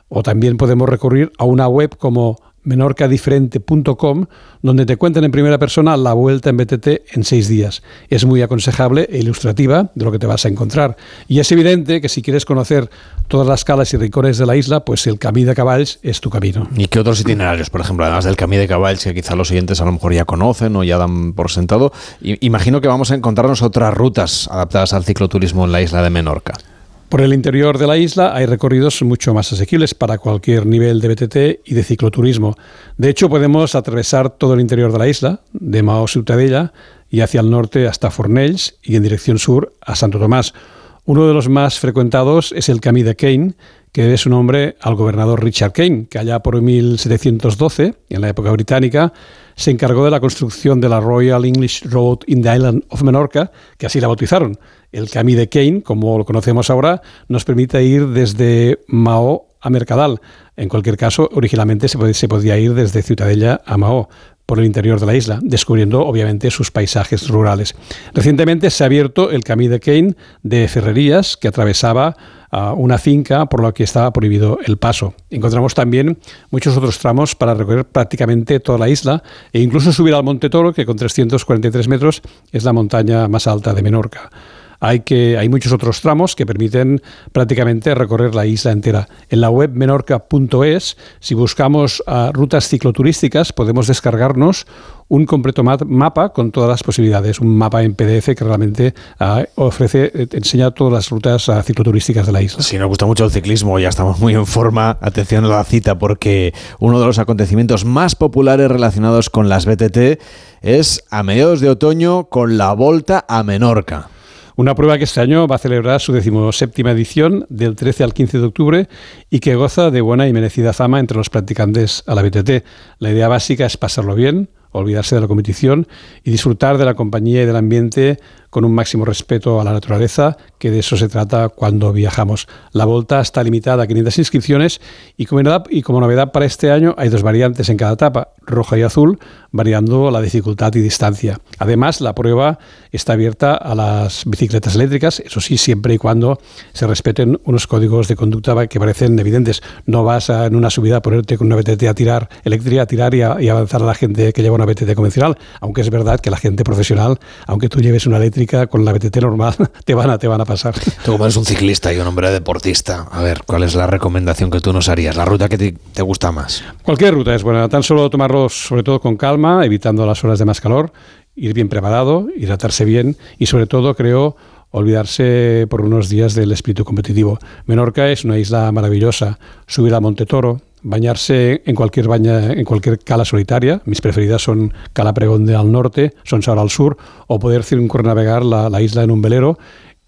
O también podemos recurrir a una web como menorcadiferente.com, donde te cuentan en primera persona la vuelta en BTT en seis días. Es muy aconsejable e ilustrativa de lo que te vas a encontrar. Y es evidente que si quieres conocer todas las calas y rincones de la isla, pues el Camí de Caballs es tu camino. ¿Y qué otros itinerarios? Por ejemplo, además del Camí de Caballs, que quizá los siguientes a lo mejor ya conocen o ya dan por sentado, imagino que vamos a encontrarnos otras rutas adaptadas al cicloturismo en la isla de Menorca. Por el interior de la isla hay recorridos mucho más asequibles para cualquier nivel de BTT y de cicloturismo. De hecho, podemos atravesar todo el interior de la isla, de Mao Ciutadella y hacia el norte hasta Fornells y en dirección sur a Santo Tomás. Uno de los más frecuentados es el Camí de Kane, que debe su nombre al gobernador Richard Kane, que allá por 1712, en la época británica, se encargó de la construcción de la Royal English Road in the Island of Menorca, que así la bautizaron. El Camí de Kane, como lo conocemos ahora, nos permite ir desde Mao a Mercadal. En cualquier caso, originalmente se, podía ir desde Ciutadella a Mao por el interior de la isla, descubriendo obviamente sus paisajes rurales. Recientemente se ha abierto el Camí de Kane de Ferrerías, que atravesaba una finca por la que estaba prohibido el paso. Encontramos también muchos otros tramos para recorrer prácticamente toda la isla e incluso subir al Monte Toro, que con 343 metros es la montaña más alta de Menorca hay, que, hay muchos otros tramos que permiten prácticamente recorrer la isla entera. En la web menorca.es, si buscamos rutas cicloturísticas, podemos descargarnos un completo mapa con todas las posibilidades, un mapa en PDF que realmente ah, ofrece, eh, enseña todas las rutas ah, cicloturísticas de la isla. Si nos gusta mucho el ciclismo, ya estamos muy en forma, atención a la cita, porque uno de los acontecimientos más populares relacionados con las BTT es a mediados de otoño con la Volta a Menorca. Una prueba que este año va a celebrar su decimoséptima edición del 13 al 15 de octubre y que goza de buena y merecida fama entre los practicantes a la BTT. La idea básica es pasarlo bien, olvidarse de la competición y disfrutar de la compañía y del ambiente con un máximo respeto a la naturaleza, que de eso se trata cuando viajamos. La Volta está limitada a 500 inscripciones y como, novedad, y como novedad para este año hay dos variantes en cada etapa, roja y azul, variando la dificultad y distancia. Además, la prueba está abierta a las bicicletas eléctricas, eso sí, siempre y cuando se respeten unos códigos de conducta que parecen evidentes. No vas a, en una subida a ponerte con una BTT a tirar eléctrica, a tirar y, y avanzar a la gente que lleva una BTT convencional, aunque es verdad que la gente profesional, aunque tú lleves una eléctrica, con la BTT normal te van a, te van a pasar. Tú como eres un ciclista y un hombre deportista, a ver, ¿cuál es la recomendación que tú nos harías? ¿La ruta que te, gusta más? Cualquier ruta es buena, tan solo tomarlo sobre todo con calma, evitando las horas de más calor, ir bien preparado, hidratarse bien y sobre todo creo olvidarse por unos días del espíritu competitivo. Menorca es una isla maravillosa, subir a Monte Toro, bañarse en cualquier baña, en cualquier cala solitaria. Mis preferidas son Cala Pregón al norte, Sonsahora al sur, o poder circunnavegar la, la isla en un velero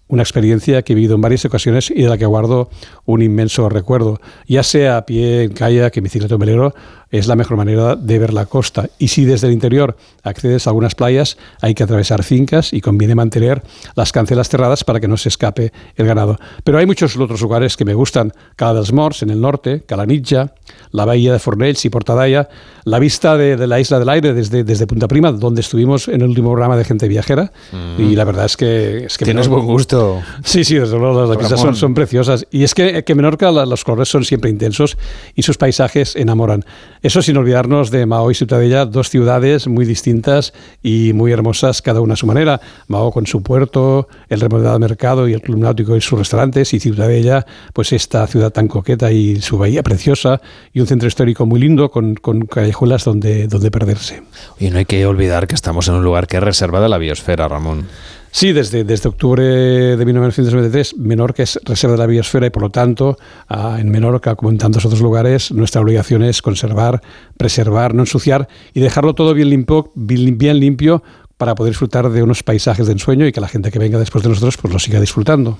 una experiencia que he vivido en varias ocasiones y de la que guardo un inmenso recuerdo, ya sea a pie, en kayak, en bicicleta o velero, es la mejor manera de ver la costa. Y si desde el interior accedes a algunas playas, hay que atravesar fincas y conviene mantener las cancelas cerradas para que no se escape el ganado. Pero hay muchos otros lugares que me gustan. Cala dels Morts, en el norte, Calanitja, la bahía de Fornells y Portadaya, la vista de, la Isla del Aire desde, desde Punta Prima, donde estuvimos en el último programa de Gente Viajera. Mm. Y la verdad es que... Es que Tienes buen gusto. Sí, sí, desde luego las vistas son, son, preciosas. Y es que, que Menorca los colores son siempre intensos y sus paisajes enamoran. Eso sin olvidarnos de Mao y Ciutadella, dos ciudades muy distintas y muy hermosas, cada una a su manera. Mao con su puerto, el remodelado mercado y el club náutico y sus restaurantes, y Ciutadella, pues esta ciudad tan coqueta y su bahía preciosa y un centro histórico muy lindo con, con callejuelas donde, donde perderse. Y no hay que olvidar que estamos en un lugar que es reserva de la biosfera, Ramón. Sí, desde, desde octubre de 1993, Menorca es reserva de la biosfera y por lo tanto ah, en Menorca, como en tantos otros lugares, nuestra obligación es conservar, preservar, no ensuciar y dejarlo todo bien limpio, bien limpio para poder disfrutar de unos paisajes de ensueño y que la gente que venga después de nosotros pues lo siga disfrutando.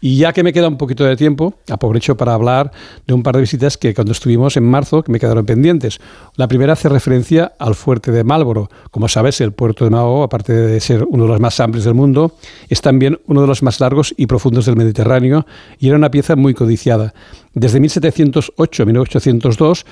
Y ya que me queda un poquito de tiempo, aprovecho para hablar de un par de visitas que cuando estuvimos en marzo que me quedaron pendientes. La primera hace referencia al fuerte de Málboro. Como sabes, el puerto de Mao, aparte de ser uno de los más amplios del mundo, es también uno de los más largos y profundos del Mediterráneo y era una pieza muy codiciada. Desde 1708 a 1802,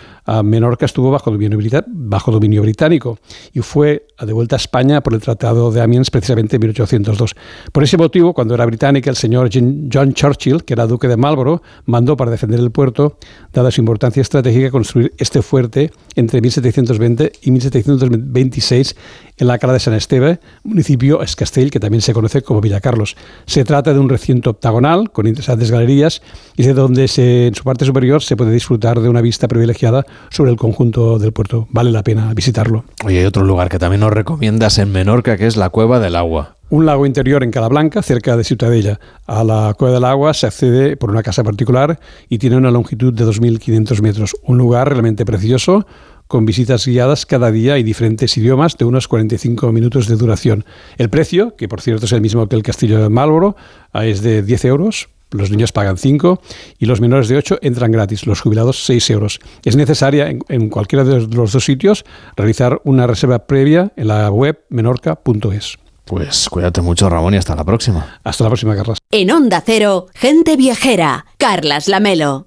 Menorca estuvo bajo dominio, bajo dominio británico y fue de vuelta a España por el Tratado de Amiens precisamente en 1802. Por ese motivo, cuando era británica, el señor John Churchill, que era duque de Marlborough, mandó para defender el puerto, dada su importancia estratégica, construir este fuerte entre 1720 y 1726 en la Cala de San Esteve, municipio Escastell, que también se conoce como Villa Carlos. Se trata de un recinto octagonal con interesantes galerías y de donde se, en su parte superior se puede disfrutar de una vista privilegiada sobre el conjunto del puerto. Vale la pena visitarlo. Oye, hay otro lugar que también nos recomiendas en Menorca, que es la Cueva del Agua. Un lago interior en Calablanca, cerca de Ciutadella. A la Cueva del Agua se accede por una casa particular y tiene una longitud de 2.500 metros. Un lugar realmente precioso con visitas guiadas cada día y diferentes idiomas de unos 45 minutos de duración. El precio, que por cierto es el mismo que el Castillo de Marlborough, ah, es de 10 euros. Los niños pagan 5 y los menores de 8 entran gratis, los jubilados 6 euros. Es necesaria en, en cualquiera de los dos sitios realizar una reserva previa en la web menorca.es. Pues cuídate mucho, Ramón, y hasta la próxima. Hasta la próxima, Carlas. En Onda Cero, gente viajera, Carlas Lamelo.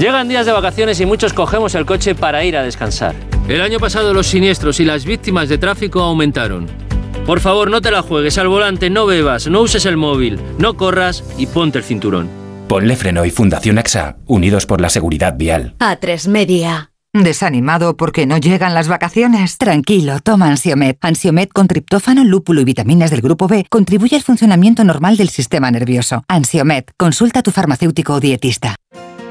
Llegan días de vacaciones y muchos cogemos el coche para ir a descansar. El año pasado los siniestros y las víctimas de tráfico aumentaron. Por favor, no te la juegues al volante, no bebas, no uses el móvil, no corras y ponte el cinturón. Ponle freno y Fundación AXA, unidos por la seguridad vial. A3 Media. ¿Desanimado porque no llegan las vacaciones? Tranquilo, toma Ansiomet. Ansiomet con triptófano, lúpulo y vitaminas del grupo B contribuye al funcionamiento normal del sistema nervioso. Ansiomet, consulta a tu farmacéutico o dietista.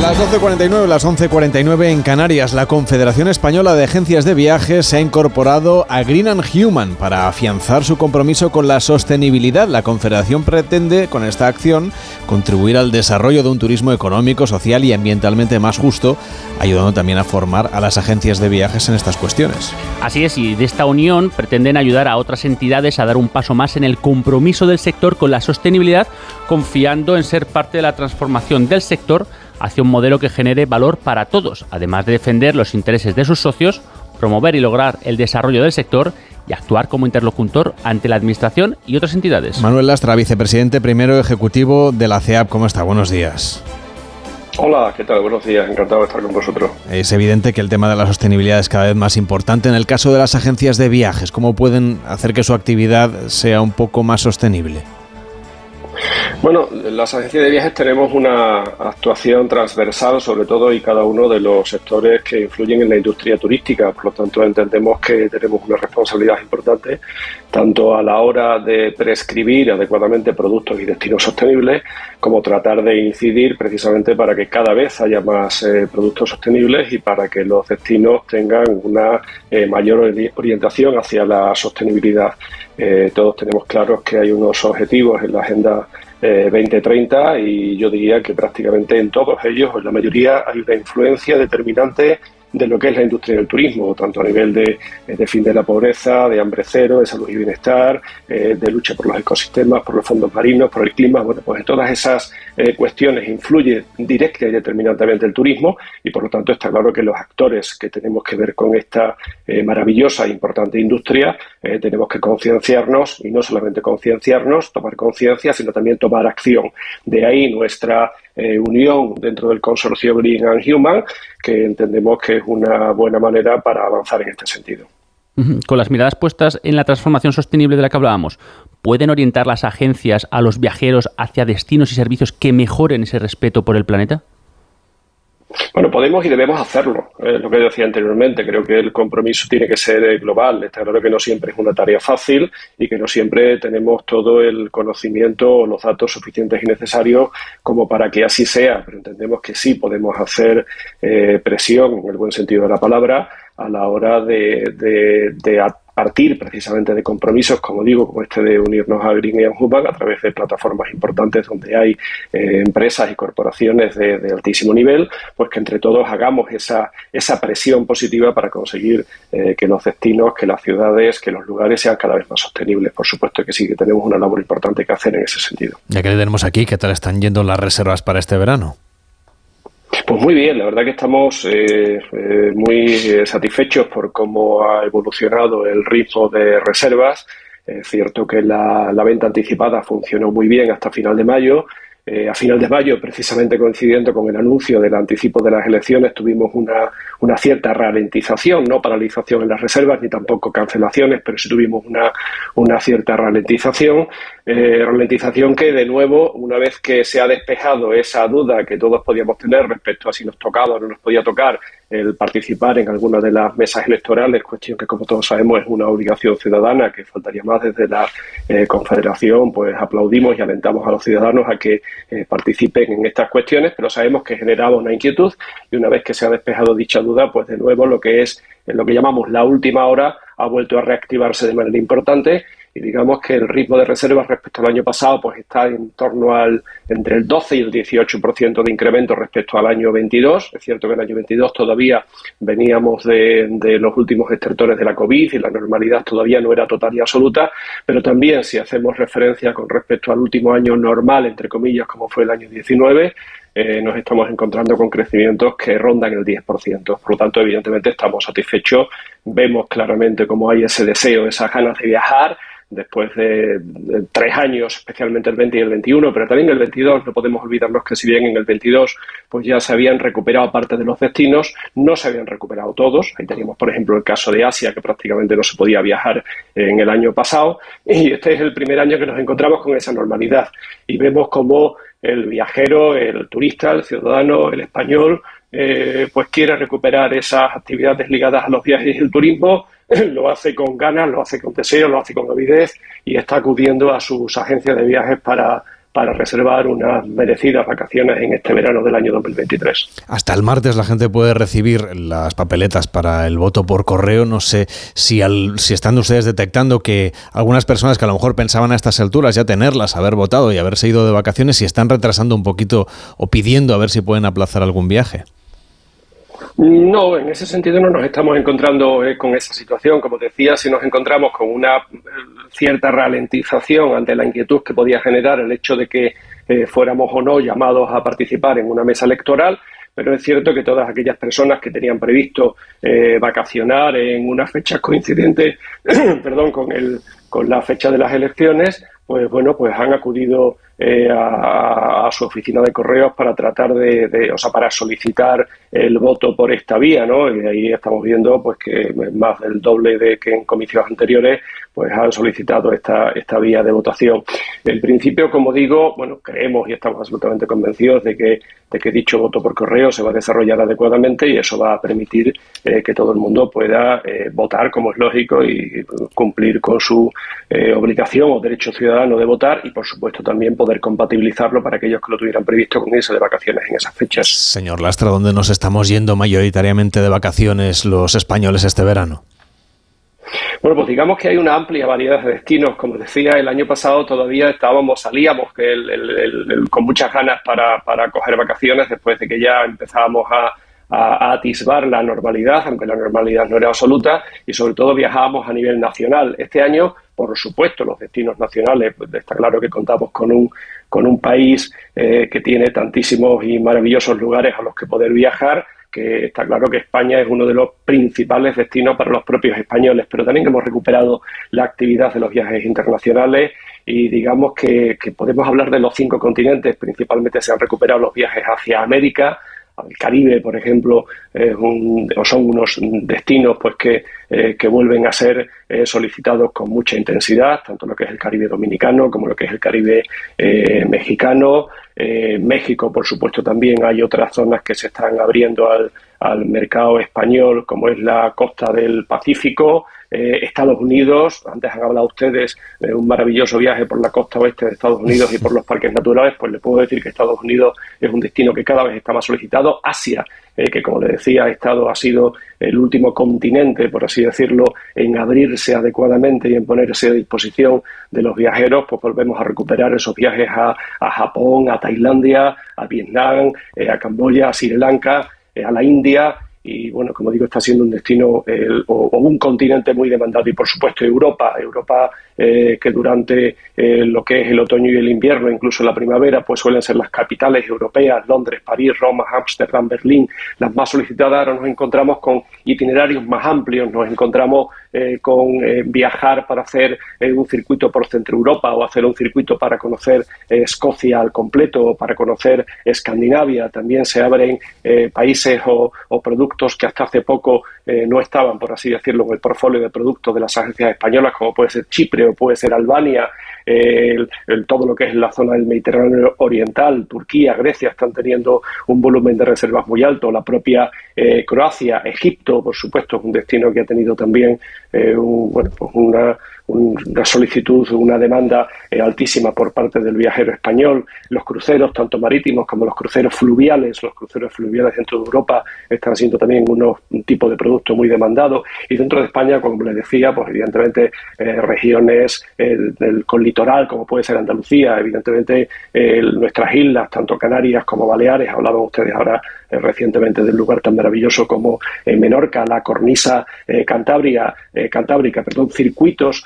Las 12.49, las 11.49 en Canarias, la Confederación Española de Agencias de Viajes se ha incorporado a Green and Human para afianzar su compromiso con la sostenibilidad. La Confederación pretende, con esta acción, contribuir al desarrollo de un turismo económico, social y ambientalmente más justo, ayudando también a formar a las agencias de viajes en estas cuestiones. Así es, y de esta unión pretenden ayudar a otras entidades a dar un paso más en el compromiso del sector con la sostenibilidad, confiando en ser parte de la transformación del sector hacia un modelo que genere valor para todos, además de defender los intereses de sus socios, promover y lograr el desarrollo del sector y actuar como interlocutor ante la Administración y otras entidades. Manuel Lastra, vicepresidente primero ejecutivo de la CEAP, ¿cómo está? Buenos días. Hola, ¿qué tal? Buenos días, encantado de estar con vosotros. Es evidente que el tema de la sostenibilidad es cada vez más importante. En el caso de las agencias de viajes, ¿cómo pueden hacer que su actividad sea un poco más sostenible? Bueno, las agencias de viajes tenemos una actuación transversal sobre todo y cada uno de los sectores que influyen en la industria turística. Por lo tanto, entendemos que tenemos una responsabilidad importante tanto a la hora de prescribir adecuadamente productos y destinos sostenibles como tratar de incidir precisamente para que cada vez haya más eh, productos sostenibles y para que los destinos tengan una eh, mayor orientación hacia la sostenibilidad. Eh, todos tenemos claros que hay unos objetivos en la agenda 2030 y yo diría que prácticamente en todos ellos, o en la mayoría, hay una influencia determinante de lo que es la industria del turismo, tanto a nivel de, de fin de la pobreza, de hambre cero, de salud y bienestar, eh, de lucha por los ecosistemas, por los fondos marinos, por el clima. Bueno, pues en todas esas eh, cuestiones influye directa y determinantemente el turismo y por lo tanto está claro que los actores que tenemos que ver con esta eh, maravillosa e importante industria tenemos que concienciarnos y no solamente concienciarnos, tomar conciencia, sino también tomar acción. De ahí nuestra unión dentro del consorcio Green and Human, que entendemos que es una buena manera para avanzar en este sentido. Con las miradas puestas en la transformación sostenible de la que hablábamos, ¿pueden orientar las agencias a los viajeros hacia destinos y servicios que mejoren ese respeto por el planeta? Bueno, podemos y debemos hacerlo. Es lo que decía anteriormente. Creo que el compromiso tiene que ser eh, global. Está claro que no siempre es una tarea fácil y que no siempre tenemos todo el conocimiento o los datos suficientes y necesarios como para que así sea. Pero entendemos que sí podemos hacer eh, presión, en el buen sentido de la palabra, a la hora de, de, de partir precisamente de compromisos, como digo, como este de unirnos a Green and Human a través de plataformas importantes donde hay eh, empresas y corporaciones de, altísimo nivel, pues que entre todos hagamos esa, esa presión positiva para conseguir eh, que los destinos, que las ciudades, que los lugares sean cada vez más sostenibles. Por supuesto que sí, que tenemos una labor importante que hacer en ese sentido. Ya que le tenemos aquí, ¿qué tal están yendo las reservas para este verano? Pues muy bien, la verdad que estamos eh, eh, muy eh, satisfechos por cómo ha evolucionado el ritmo de reservas. Es cierto que la, la venta anticipada funcionó muy bien hasta final de mayo eh, a final de mayo, precisamente coincidiendo con el anuncio del anticipo de las elecciones, tuvimos una, una cierta ralentización, no paralización en las reservas ni tampoco cancelaciones, pero sí tuvimos una, una cierta ralentización. Eh, ralentización que, de nuevo, una vez que se ha despejado esa duda que todos podíamos tener respecto a si nos tocaba o no nos podía tocar el participar en alguna de las mesas electorales, cuestión que como todos sabemos es una obligación ciudadana, que faltaría más desde la eh, Confederación, pues aplaudimos y alentamos a los ciudadanos a que eh, participen en estas cuestiones, pero sabemos que generaba una inquietud y una vez que se ha despejado dicha duda, pues de nuevo lo que es lo que llamamos la última hora ha vuelto a reactivarse de manera importante y digamos que el ritmo de reservas respecto al año pasado pues está en torno al entre el 12 y el 18% de incremento respecto al año 22. Es cierto que el año 22 todavía veníamos de, los últimos estertores de la COVID y la normalidad todavía no era total y absoluta, pero también si hacemos referencia con respecto al último año normal, entre comillas, como fue el año 19, eh, nos estamos encontrando con crecimientos que rondan el 10%. Por lo tanto, evidentemente estamos satisfechos, vemos claramente cómo hay ese deseo, esas ganas de viajar, después de, tres años, especialmente el 20 y el 21, pero también el 22, no podemos olvidarnos que si bien en el 22 pues ya se habían recuperado parte de los destinos, no se habían recuperado todos. Ahí teníamos, por ejemplo, el caso de Asia, que prácticamente no se podía viajar en el año pasado, y este es el primer año que nos encontramos con esa normalidad. Y vemos cómo el viajero, el turista, el ciudadano, el español, eh, pues quiere recuperar esas actividades ligadas a los viajes y el turismo lo hace con ganas, lo hace con deseo, lo hace con avidez y está acudiendo a sus agencias de viajes para, para reservar unas merecidas vacaciones en este verano del año 2023. Hasta el martes la gente puede recibir las papeletas para el voto por correo. No sé si, al, si están ustedes detectando que algunas personas que a lo mejor pensaban a estas alturas ya tenerlas, haber votado y haberse ido de vacaciones, si están retrasando un poquito o pidiendo a ver si pueden aplazar algún viaje. No, en ese sentido no nos estamos encontrando eh, con esa situación. Como decía, si nos encontramos con una eh, cierta ralentización ante la inquietud que podía generar el hecho de que eh, fuéramos o no llamados a participar en una mesa electoral, pero es cierto que todas aquellas personas que tenían previsto vacacionar en una fecha coincidente perdón, con, el, con la fecha de las elecciones, pues bueno, pues han acudido eh, a, su oficina de correos para tratar de, o sea, para solicitar el voto por esta vía, ¿no? Y ahí estamos viendo, pues, que más del doble de que en comisiones anteriores, pues, han solicitado esta, esta vía de votación. En principio, como digo, bueno, creemos y estamos absolutamente convencidos de que, de que dicho voto por correo se va a desarrollar adecuadamente y eso va a permitir eh, que todo el mundo pueda eh, votar, como es lógico, y cumplir con su obligación o derecho ciudadano de votar y, por supuesto, también poder compatibilizarlo para aquellos que lo tuvieran previsto con irse de vacaciones en esas fechas. Señor Lastra, ¿dónde nos estamos yendo mayoritariamente de vacaciones los españoles este verano? Bueno, pues digamos que hay una amplia variedad de destinos. Como decía, el año pasado todavía estábamos, salíamos con muchas ganas para, para coger vacaciones después de que ya empezábamos a, a, atisbar la normalidad, aunque la normalidad no era absoluta, y sobre todo viajábamos a nivel nacional. Este año, por supuesto, los destinos nacionales, pues, está claro que contamos con un, con un país eh, que tiene tantísimos y maravillosos lugares a los que poder viajar, que está claro que España es uno de los principales destinos para los propios españoles, pero también hemos recuperado la actividad de los viajes internacionales y digamos que, que podemos hablar de los cinco continentes, principalmente se han recuperado los viajes hacia América, el Caribe, por ejemplo, son unos destinos pues que, eh, que vuelven a ser eh, solicitados con mucha intensidad, tanto lo que es el Caribe dominicano como lo que es el Caribe eh, mexicano. México, por supuesto, también hay otras zonas que se están abriendo al, al mercado español, como es la costa del Pacífico, eh, Estados Unidos, antes han hablado ustedes de un maravilloso viaje por la costa oeste de Estados Unidos y por los parques naturales, pues le puedo decir que Estados Unidos es un destino que cada vez está más solicitado. Asia, eh, que como le decía, ha, estado, ha sido el último continente, por así decirlo, en abrirse adecuadamente y en ponerse a disposición de los viajeros, pues volvemos a recuperar esos viajes a, Japón, a Tailandia, a Vietnam, eh, a Camboya, a Sri Lanka, a la India y bueno, como digo, está siendo un destino o, un continente muy demandado y por supuesto Europa, Europa eh, que durante eh, lo que es el otoño y el invierno, incluso la primavera, pues suelen ser las capitales europeas, Londres, París, Roma, Ámsterdam, Berlín, las más solicitadas, ahora nos encontramos con itinerarios más amplios, nos encontramos eh, con viajar para hacer un circuito por Centro Europa o hacer un circuito para conocer Escocia al completo o para conocer Escandinavia, también se abren países o, o productos que hasta hace poco no estaban, por así decirlo, en el portfolio de productos de las agencias españolas, como puede ser Chipre puede ser Albania, todo lo que es la zona del Mediterráneo Oriental, Turquía, Grecia están teniendo un volumen de reservas muy alto, la propia eh, Croacia, Egipto, por supuesto, es un destino que ha tenido también eh, bueno, pues una una solicitud, una demanda eh, altísima por parte del viajero español. Los cruceros, tanto marítimos como los cruceros fluviales, los cruceros fluviales dentro de Europa están siendo también unos, un tipo de producto muy demandado. Y dentro de España, como les decía, pues evidentemente eh, regiones del, con litoral, como puede ser Andalucía, evidentemente nuestras islas, tanto Canarias como Baleares, hablaban ustedes ahora eh, recientemente del lugar tan maravilloso como Menorca, la cornisa Cantabria, cantábrica, perdón, circuitos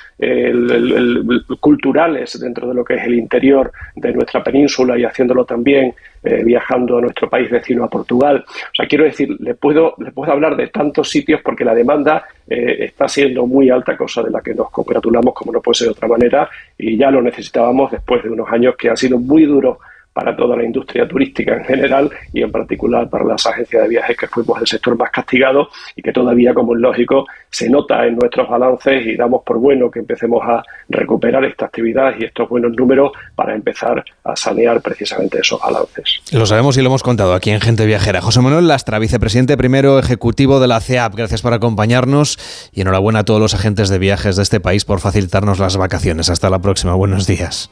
culturales dentro de lo que es el interior de nuestra península y haciéndolo también eh, viajando a nuestro país vecino, a Portugal. O sea, quiero decir, le puedo, le puedo hablar de tantos sitios porque la demanda eh, está siendo muy alta, cosa de la que nos congratulamos como no puede ser de otra manera, y ya lo necesitábamos después de unos años que han sido muy duros para toda la industria turística en general y en particular para las agencias de viajes que fuimos el sector más castigado y que todavía, como es lógico, se nota en nuestros balances y damos por bueno que empecemos a recuperar esta actividad y estos buenos números para empezar a sanear precisamente esos balances. Lo sabemos y lo hemos contado aquí en Gente Viajera. José Manuel Lastra, vicepresidente primero ejecutivo de la CEAP, gracias por acompañarnos y enhorabuena a todos los agentes de viajes de este país por facilitarnos las vacaciones. Hasta la próxima. Buenos días.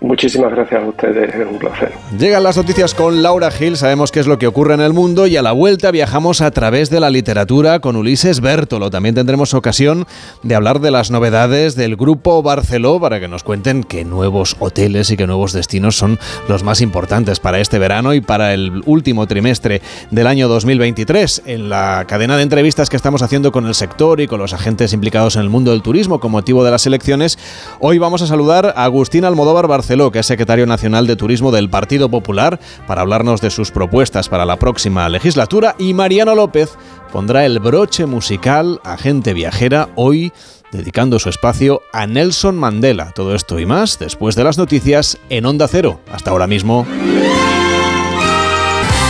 Muchísimas gracias a ustedes, es un placer. Llegan las noticias con Laura Gil, sabemos qué es lo que ocurre en el mundo y a la vuelta viajamos a través de la literatura con Ulises Bertolo. También tendremos ocasión de hablar de las novedades del grupo Barceló para que nos cuenten qué nuevos hoteles y qué nuevos destinos son los más importantes para este verano y para el último trimestre del año 2023. En la cadena de entrevistas que estamos haciendo con el sector y con los agentes implicados en el mundo del turismo con motivo de las elecciones, hoy vamos a saludar a Agustín Almodóvar Barceló que es secretario nacional de Turismo del Partido Popular, para hablarnos de sus propuestas para la próxima legislatura. Y Mariano López pondrá el broche musical a gente viajera hoy dedicando su espacio a Nelson Mandela. Todo esto y más después de las noticias en Onda Cero. Hasta ahora mismo.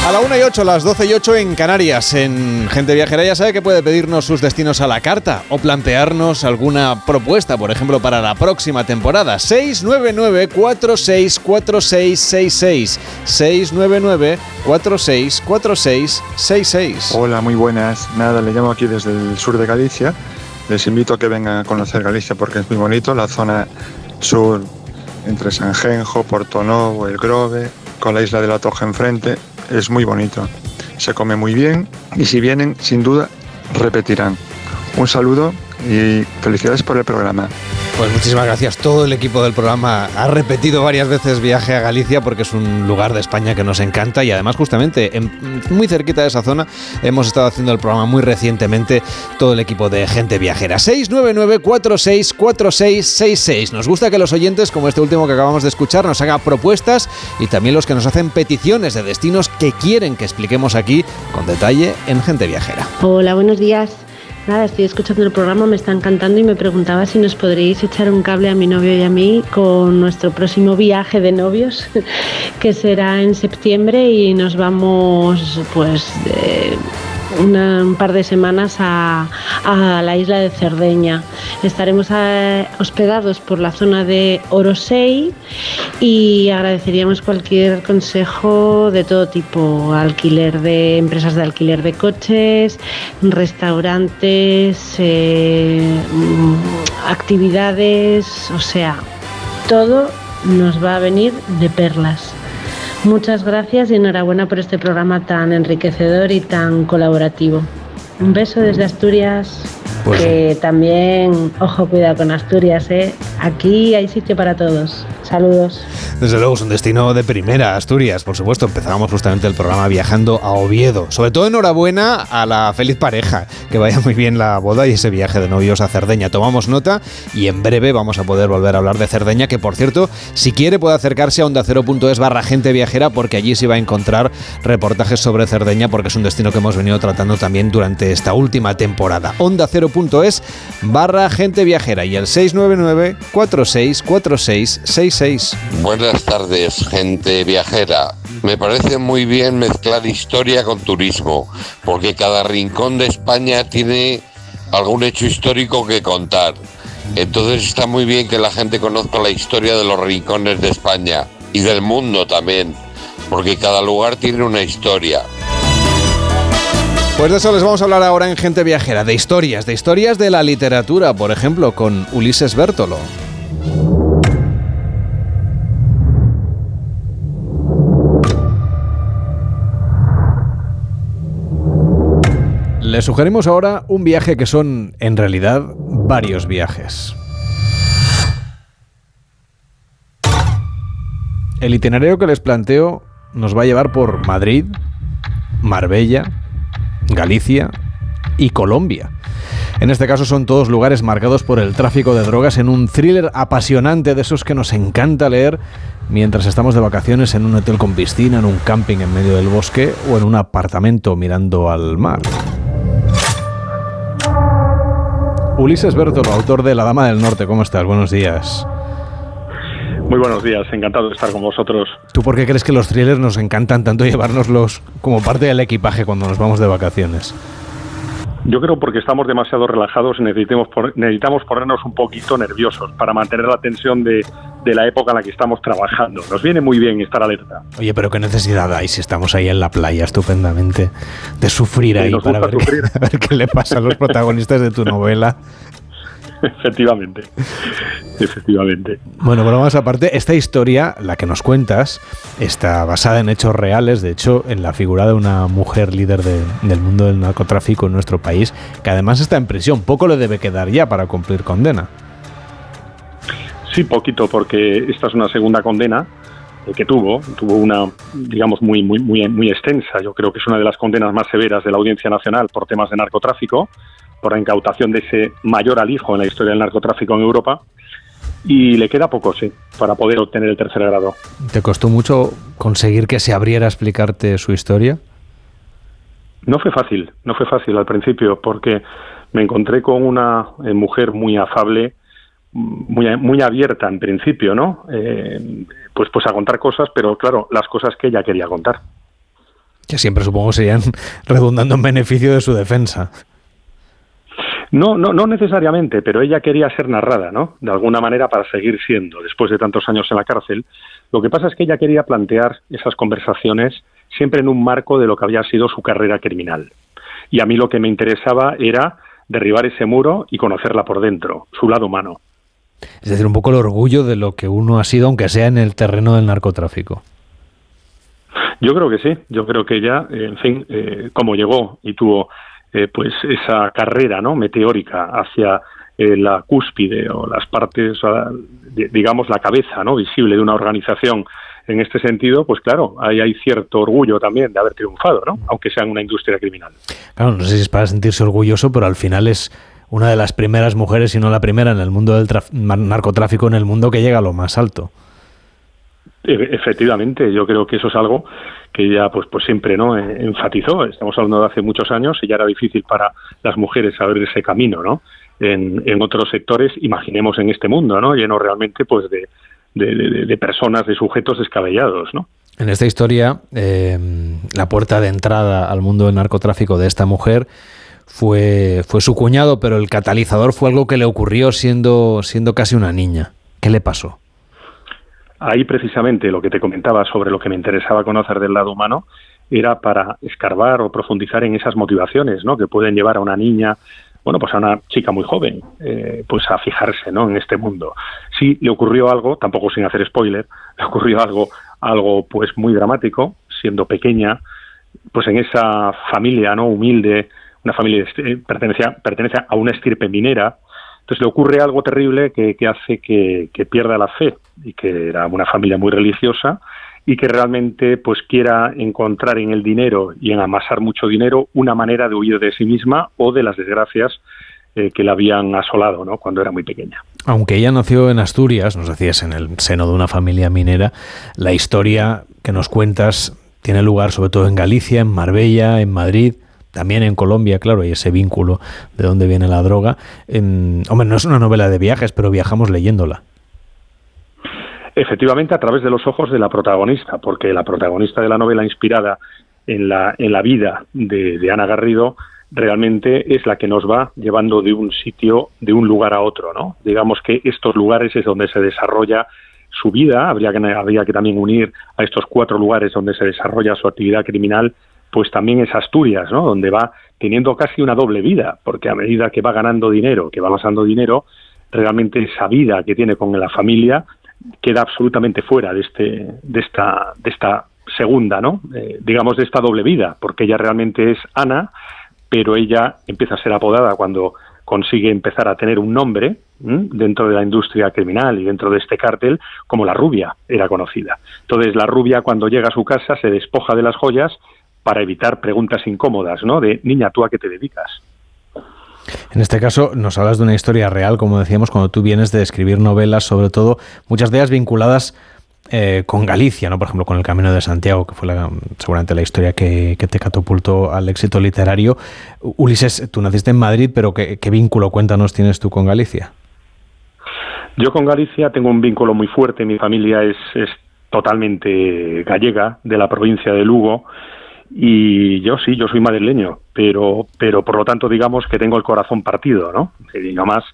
A la 1 y 8, las 12 y 8 en Canarias. En Gente Viajera ya sabe que puede pedirnos sus destinos a la carta o plantearnos alguna propuesta, por ejemplo, para la próxima temporada. 699-464666. 699-464666. Hola, muy buenas. Nada, le llamo aquí desde el sur de Galicia. Les invito a que vengan a conocer Galicia porque es muy bonito. La zona sur entre Sanjenjo, Portonovo, El Grove, con la isla de la Toja enfrente es muy bonito. Se come muy bien y si vienen, sin duda, repetirán. Un saludo y felicidades por el programa. Pues muchísimas gracias. Todo el equipo del programa ha repetido varias veces viaje a Galicia porque es un lugar de España que nos encanta y además justamente en, muy cerquita de esa zona hemos estado haciendo el programa muy recientemente todo el equipo de gente viajera. 699-464666. Nos gusta que los oyentes, como este último que acabamos de escuchar, nos hagan propuestas y también los que nos hacen peticiones de destinos que quieren que expliquemos aquí con detalle en gente viajera. Hola, buenos días. Nada, estoy escuchando el programa, me está encantando y me preguntaba si nos podríais echar un cable a mi novio y a mí con nuestro próximo viaje de novios, que será en septiembre y nos vamos pues un par de semanas a, la isla de Cerdeña. Estaremos eh, hospedados por la zona de Orosei y agradeceríamos cualquier consejo de todo tipo, alquiler de empresas de alquiler de coches, restaurantes, eh, actividades, o sea, todo nos va a venir de perlas. Muchas gracias y enhorabuena por este programa tan enriquecedor y tan colaborativo. Un beso desde Asturias. Pues que también, ojo, cuidado con Asturias, ¿eh? Aquí hay sitio para todos. Saludos. Desde luego es un destino de primera, Asturias, por supuesto. Empezábamos justamente el programa viajando a Oviedo. Sobre todo enhorabuena a la feliz pareja. Que vaya muy bien la boda y ese viaje de novios a Cerdeña. Tomamos nota y en breve vamos a poder volver a hablar de Cerdeña, que por cierto, si quiere puede acercarse a ondacero.es barra gente viajera porque allí se va a encontrar reportajes sobre Cerdeña porque es un destino que hemos venido tratando también durante esta última temporada. ondacero.es barra gente viajera y el 699 464666. Buenas tardes, gente viajera. Me parece muy bien mezclar historia con turismo, porque cada rincón de España tiene algún hecho histórico que contar. Entonces está muy bien que la gente conozca la historia de los rincones de España y del mundo también, porque cada lugar tiene una historia. Pues de eso les vamos a hablar ahora en Gente Viajera, de historias, de historias de la literatura, por ejemplo, con Ulises Bertolo. Les sugerimos ahora un viaje que son, en realidad, varios viajes. El itinerario que les planteo nos va a llevar por Madrid, Marbella, Galicia y Colombia. En este caso son todos lugares marcados por el tráfico de drogas en un thriller apasionante de esos que nos encanta leer mientras estamos de vacaciones en un hotel con piscina, en un camping en medio del bosque o en un apartamento mirando al mar. Ulises Bertolo, autor de La Dama del Norte, ¿cómo estás? Buenos días. Muy buenos días, encantado de estar con vosotros. ¿Tú por qué crees que los thrillers nos encantan tanto llevárnoslos como parte del equipaje cuando nos vamos de vacaciones? Yo creo porque estamos demasiado relajados y necesitamos, necesitamos ponernos un poquito nerviosos para mantener la tensión de, la época en la que estamos trabajando. Nos viene muy bien estar alerta. Oye, pero qué necesidad hay si estamos ahí en la playa estupendamente de sufrir ahí para ver, ver, qué le pasa a los protagonistas de tu novela efectivamente. Efectivamente. Bueno, más aparte, esta historia, la que nos cuentas, está basada en hechos reales. De hecho, en la figura de una mujer líder del mundo del narcotráfico en nuestro país, que además está en prisión. Poco le debe quedar ya para cumplir condena. Sí, poquito, porque esta es una segunda condena eh, que tuvo, tuvo una, digamos, muy, muy, muy, muy extensa. Yo creo que es una de las condenas más severas de la Audiencia Nacional por temas de narcotráfico por la incautación de ese mayor alijo en la historia del narcotráfico en Europa. Y le queda poco, sí, para poder obtener el tercer grado. ¿Te costó mucho conseguir que se abriera a explicarte su historia? No fue fácil, no fue fácil al principio, porque me encontré con una eh, mujer muy afable, muy, muy abierta en principio, ¿no? Eh, pues, pues a contar cosas, pero claro, las cosas que ella quería contar. Que siempre supongo serían redundando en beneficio de su defensa. No, no, no necesariamente, pero ella quería ser narrada, ¿no? De alguna manera para seguir siendo, después de tantos años en la cárcel. Lo que pasa es que ella quería plantear esas conversaciones siempre en un marco de lo que había sido su carrera criminal. Y a mí lo que me interesaba era derribar ese muro y conocerla por dentro, su lado humano. Es decir, un poco el orgullo de lo que uno ha sido, aunque sea en el terreno del narcotráfico. Yo creo que sí, yo creo que ella, en fin, eh, como llegó y tuvo eh, pues esa carrera no meteórica hacia eh, la cúspide o las partes, digamos, la cabeza no visible de una organización en este sentido, pues claro, hay cierto orgullo también de haber triunfado, ¿no? aunque sea en una industria criminal. Claro, no sé si es para sentirse orgulloso, pero al final es una de las primeras mujeres, si no la primera, en el mundo del narcotráfico, en el mundo que llega a lo más alto. E-, efectivamente, yo creo que eso es algo que ella pues pues siempre no e-, enfatizó. Estamos hablando de hace muchos años y ya era difícil para las mujeres abrir ese camino, ¿no? En, en otros sectores, imaginemos en este mundo, ¿no? Lleno realmente pues de, de, personas, de sujetos descabellados, ¿no? En esta historia, eh, la puerta de entrada al mundo del narcotráfico de esta mujer fue, fue su cuñado, pero el catalizador fue algo que le ocurrió siendo, siendo casi una niña. ¿Qué le pasó? Ahí precisamente lo que te comentaba sobre lo que me interesaba conocer del lado humano era para escarbar o profundizar en esas motivaciones ¿no? que pueden llevar a una niña, bueno, pues a una chica muy joven, eh, pues a fijarse ¿no? en este mundo. Sí, le ocurrió algo, tampoco sin hacer spoiler, le ocurrió algo, algo pues muy dramático, siendo pequeña, pues en esa familia no humilde, una familia que pertenece, pertenece a una estirpe minera, entonces le ocurre algo terrible que, hace que, pierda la fe y que era una familia muy religiosa y que realmente pues quiera encontrar en el dinero y en amasar mucho dinero una manera de huir de sí misma o de las desgracias eh, que la habían asolado ¿no? cuando era muy pequeña. Aunque ella nació en Asturias, nos decías, en el seno de una familia minera, la historia que nos cuentas tiene lugar sobre todo en Galicia, en Marbella, en Madrid. También en Colombia, claro, hay ese vínculo de dónde viene la droga. hombre, no es una novela de viajes, pero viajamos leyéndola. Efectivamente, a través de los ojos de la protagonista, porque la protagonista de la novela inspirada en la, en la vida de, Ana Garrido realmente es la que nos va llevando de un sitio, de un lugar a otro, ¿no? Digamos que estos lugares es donde se desarrolla su vida, habría que, habría que también unir a estos cuatro lugares donde se desarrolla su actividad criminal pues también es Asturias, ¿no? Donde va teniendo casi una doble vida, porque a medida que va ganando dinero, que va amasando dinero, realmente esa vida que tiene con la familia queda absolutamente fuera de este, de esta, de esta segunda, ¿no? Eh, digamos de esta doble vida, porque ella realmente es Ana, pero ella empieza a ser apodada cuando consigue empezar a tener un nombre dentro de la industria criminal y dentro de este cártel como la rubia era conocida. Entonces la rubia cuando llega a su casa se despoja de las joyas para evitar preguntas incómodas, ¿no? De niña, ¿tú a qué te dedicas? En este caso nos hablas de una historia real, como decíamos, cuando tú vienes de escribir novelas, sobre todo muchas de ellas vinculadas eh, con Galicia, ¿no? Por ejemplo, con el Camino de Santiago, que fue seguramente la historia que, te catapultó al éxito literario. Ulises, tú naciste en Madrid, pero ¿qué, vínculo, cuéntanos, tienes tú con Galicia? Yo con Galicia tengo un vínculo muy fuerte. Mi familia es, es totalmente gallega, de la provincia de Lugo. Y yo sí, yo soy madrileño, pero, pero por lo tanto digamos que tengo el corazón partido, ¿no? Y más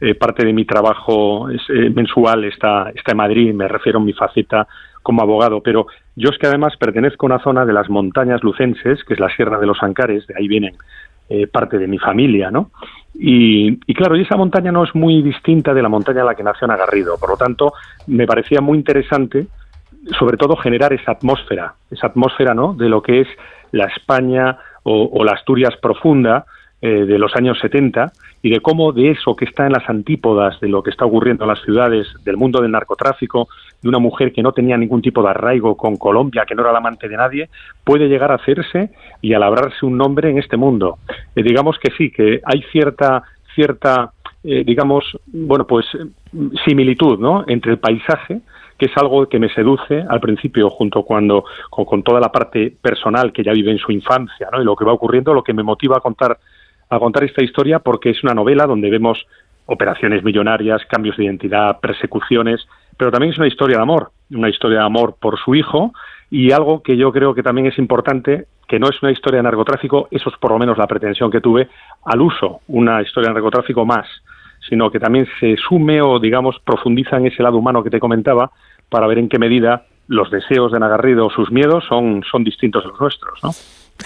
eh, parte de mi trabajo eh, mensual está, está en Madrid, me refiero a mi faceta como abogado, pero yo es que además pertenezco a una zona de las montañas lucenses, que es la Sierra de los Ancares, de ahí vienen eh, parte de mi familia, ¿no? Y, claro, y esa montaña no es muy distinta de la montaña en la que nació Ana Garrido. Por lo tanto, me parecía muy interesante, sobre todo, generar esa atmósfera, esa atmósfera, ¿no? De lo que es la España o, la Asturias profunda eh, de los años 70 y de cómo de eso que está en las antípodas de lo que está ocurriendo en las ciudades, del mundo del narcotráfico, de una mujer que no tenía ningún tipo de arraigo con Colombia, que no era la amante de nadie, puede llegar a hacerse y a labrarse un nombre en este mundo. Eh, digamos que sí, que hay cierta, cierta eh, digamos, bueno, pues similitud, ¿no? Entre el paisaje, que es algo que me seduce al principio, junto cuando, con, con, toda la parte personal que ya vive en su infancia, ¿no? Y lo que va ocurriendo, lo que me motiva a contar a contar esta historia porque es una novela donde vemos operaciones millonarias, cambios de identidad, persecuciones, pero también es una historia de amor, una historia de amor por su hijo y algo que yo creo que también es importante, que no es una historia de narcotráfico, eso es por lo menos la pretensión que tuve, al uso, una historia de narcotráfico más, sino que también se sume o, digamos, profundiza en ese lado humano que te comentaba para ver en qué medida los deseos de Nagarrido o sus miedos son, son distintos de los nuestros, ¿no?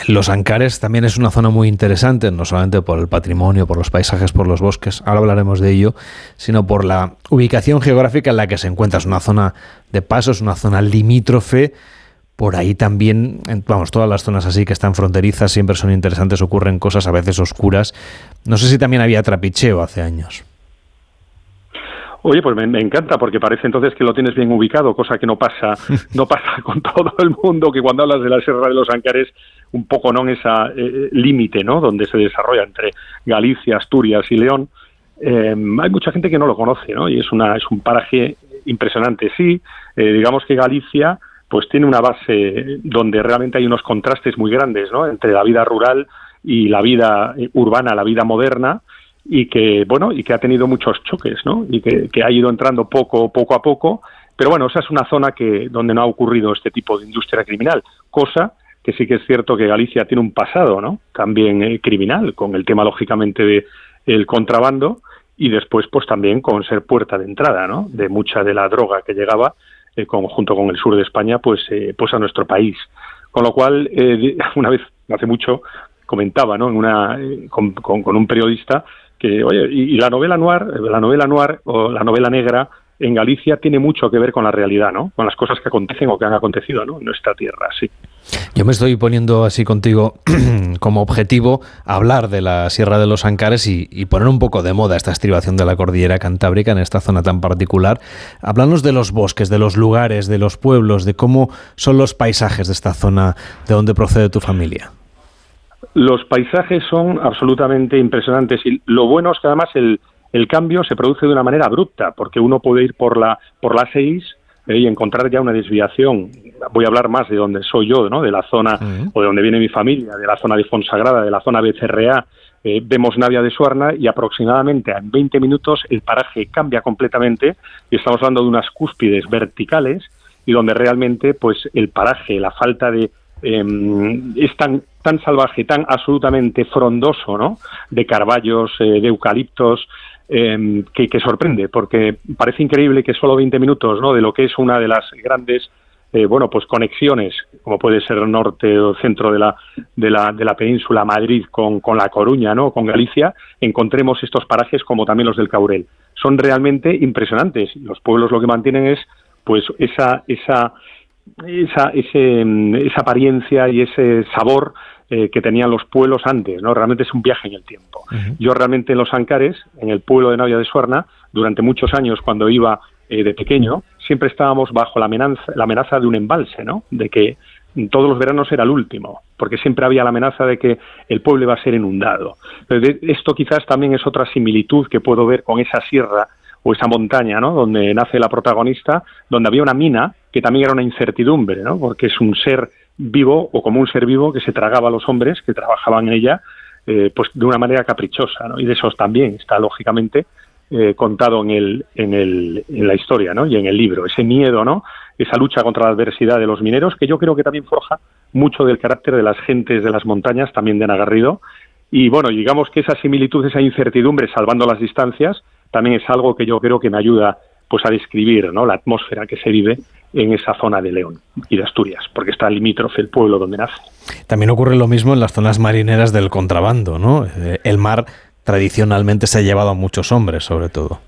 Los Ancares también es una zona muy interesante, no solamente por el patrimonio, por los paisajes, por los bosques, ahora hablaremos de ello, sino por la ubicación geográfica en la que se encuentra. Es una zona de paso, es una zona limítrofe. Por ahí también, vamos, todas las zonas así que están fronterizas siempre son interesantes, ocurren cosas a veces oscuras. No sé si también había trapicheo hace años. Oye, pues me, encanta porque parece entonces que lo tienes bien ubicado, cosa que no pasa, no pasa con todo el mundo, que cuando hablas de la Sierra de los Ancares, un poco no en esa eh, eh, límite, ¿no? Donde se desarrolla entre Galicia, Asturias y León. Eh, hay mucha gente que no lo conoce, ¿no? Y es una es un paraje impresionante. Sí, digamos que Galicia pues tiene una base donde realmente hay unos contrastes muy grandes, ¿no? Entre la vida rural y la vida urbana, la vida moderna y que bueno y que ha tenido muchos choques no y que, ha ido entrando poco poco a poco. Pero bueno esa es una zona que donde no ha ocurrido este tipo de industria criminal cosa que sí que es cierto que Galicia tiene un pasado no también eh, criminal con el tema lógicamente de el contrabando y después pues también con ser puerta de entrada no de mucha de la droga que llegaba eh, junto con el sur de España pues eh, pues a nuestro país. Con lo cual una vez hace mucho comentaba no en una con, con un periodista oye, y, la novela noir, la novela noir o la novela negra en Galicia tiene mucho que ver con la realidad, ¿no? Con las cosas que acontecen o que han acontecido, ¿no? En nuestra tierra, sí. Yo me estoy poniendo así contigo como objetivo hablar de la Sierra de los Ancares y, poner un poco de moda esta estribación de la cordillera cantábrica en esta zona tan particular. Háblanos de los bosques, de los lugares, de los pueblos, de cómo son los paisajes de esta zona de donde procede tu familia. Los paisajes son absolutamente impresionantes y lo bueno es que además el, el cambio se produce de una manera abrupta, porque uno puede ir por la, por la 6 eh, y encontrar ya una desviación. Voy a hablar más de donde soy yo, ¿no? de la zona o de donde viene mi familia, de la zona de Fonsagrada, de la zona BCRA. Eh, vemos Navia de Suarna y aproximadamente en 20 minutos el paraje cambia completamente y estamos hablando de unas cúspides verticales y donde realmente pues el paraje, la falta de Em, es tan, tan salvaje, tan absolutamente frondoso, ¿no? De carballos, eh, de eucaliptos, em, que, sorprende, porque parece increíble que solo 20 minutos, ¿no? De lo que es una de las grandes eh, bueno, pues conexiones, como puede ser el norte o centro de la, de la, de la península, Madrid con, con La Coruña, ¿no? con Galicia, encontremos estos parajes como también los del Caurel. Son realmente impresionantes. Los pueblos lo que mantienen es pues esa, esa, esa, esa apariencia y ese sabor eh, que tenían los pueblos antes, ¿no? Realmente es un viaje en el tiempo. Yo realmente en Los Ancares, en el pueblo de Navia de Suerna, durante muchos años cuando iba eh, de pequeño, siempre estábamos bajo la amenaza, la amenaza de un embalse, ¿no? De que todos los veranos era el último, porque siempre había la amenaza de que el pueblo iba a ser inundado. esto quizás también es otra similitud que puedo ver con esa sierra o esa montaña, ¿no? Donde nace la protagonista, donde había una mina que también era una incertidumbre, ¿no? Porque es un ser vivo o como un ser vivo que se tragaba a los hombres que trabajaban en ella, eh, pues de una manera caprichosa, ¿no? Y de esos también está lógicamente eh, contado en el, en el, en la historia, ¿no? Y en el libro, ese miedo, ¿no? Esa lucha contra la adversidad de los mineros, que yo creo que también forja mucho del carácter de las gentes de las montañas, también de Nagarrido. Y bueno, digamos que esa similitud, esa incertidumbre, salvando las distancias, también es algo que yo creo que me ayuda pues a describir ¿no? la atmósfera que se vive en esa zona de León y de Asturias, porque está limítrofe el pueblo donde nace. También ocurre lo mismo en las zonas marineras del contrabando, ¿no? Eh, el mar tradicionalmente se ha llevado a muchos hombres, sobre todo.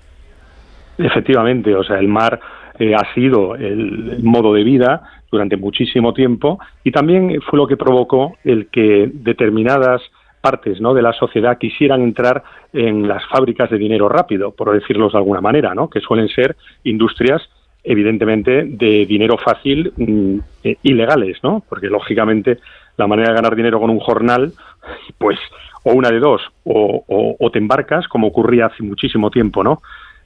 Efectivamente, o sea, el mar eh, ha sido el modo de vida durante muchísimo tiempo y también fue lo que provocó el que determinadas partes ¿no? de la sociedad quisieran entrar en las fábricas de dinero rápido, por decirlo de alguna manera, ¿no? que suelen ser industrias evidentemente de dinero fácil mm, eh, ilegales, ¿no? Porque lógicamente la manera de ganar dinero con un jornal, pues o una de dos, o, te embarcas, como ocurría hace muchísimo tiempo, ¿no?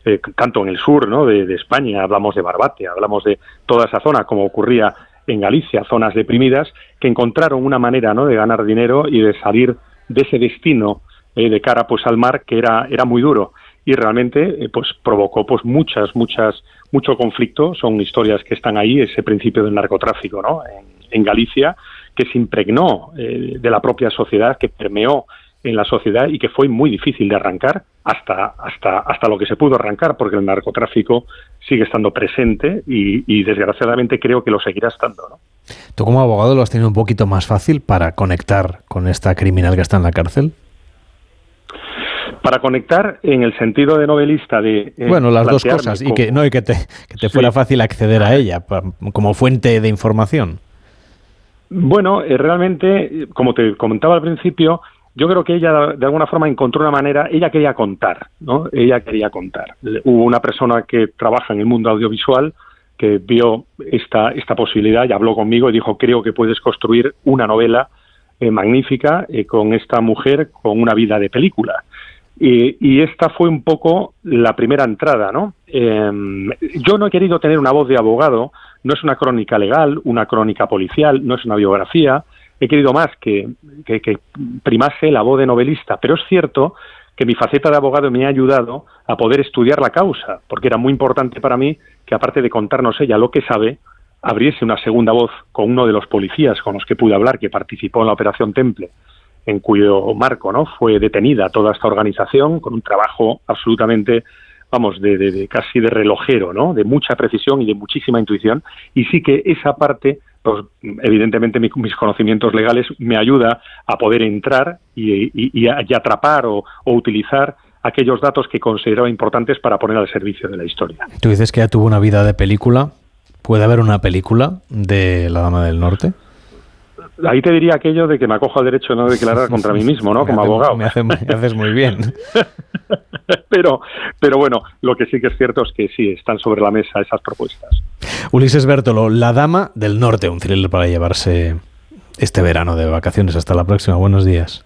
Eh, tanto en el sur ¿no? De, de, España, hablamos de Barbate, hablamos de toda esa zona, como ocurría en Galicia, zonas deprimidas, que encontraron una manera ¿no? de ganar dinero y de salir de ese destino eh, de cara pues al mar que era, era muy duro. Y realmente eh, pues provocó pues muchas muchas mucho conflicto. Son historias que están ahí ese principio del narcotráfico no en, Galicia que se impregnó eh, de la propia sociedad que permeó en la sociedad y que fue muy difícil de arrancar hasta hasta hasta lo que se pudo arrancar porque el narcotráfico sigue estando presente y, y desgraciadamente creo que lo seguirá estando ¿no? Tú como abogado lo has tenido un poquito más fácil para conectar con esta criminal que está en la cárcel. Para conectar en el sentido de novelista de... Eh, bueno, las dos cosas, y que, no, y que te, fuera fácil acceder a ella como fuente de información. Bueno, eh, realmente, como te comentaba al principio, yo creo que ella de alguna forma encontró una manera, ella quería contar, ¿no? Ella quería contar. Hubo una persona que trabaja en el mundo audiovisual que vio esta, esta posibilidad y habló conmigo y dijo, creo que puedes construir una novela eh, magnífica con esta mujer con una vida de película. Y, esta fue un poco la primera entrada, ¿no? Em, yo no he querido tener una voz de abogado, no es una crónica legal, una crónica policial, no es una biografía, he querido más que, que, primase la voz de novelista, pero es cierto que mi faceta de abogado me ha ayudado a poder estudiar la causa, porque era muy importante para mí que aparte de contarnos ella lo que sabe, abriese una segunda voz con uno de los policías con los que pude hablar, que participó en la Operación Temple, en cuyo marco no fue detenida toda esta organización con un trabajo absolutamente vamos de, casi de relojero no de mucha precisión y de muchísima intuición. Y sí que esa parte pues evidentemente mis conocimientos legales me ayuda a poder entrar y, atrapar o, utilizar aquellos datos que considero importantes para poner al servicio de la historia. Tú dices que ya tuvo una vida de película. ¿Puede haber una película de La Dama del Norte? ahí te diría aquello de que me acojo al derecho de no declarar contra mí mismo, ¿no? Como abogado. Me, haces muy bien. pero, pero bueno, lo que sí que es cierto es que sí, están sobre la mesa esas propuestas. Ulises Bertolo, La Dama del Norte, un thriller para llevarse este verano de vacaciones. Hasta la próxima. Buenos días.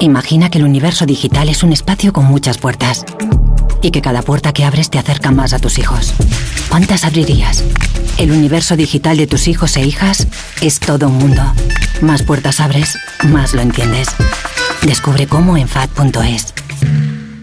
Imagina que el universo digital es un espacio con muchas puertas y que cada puerta que abres te acerca más a tus hijos. ¿Cuántas abrirías? El universo digital de tus hijos e hijas es todo un mundo. Más puertas abres, más lo entiendes. Descubre cómo en FAD.es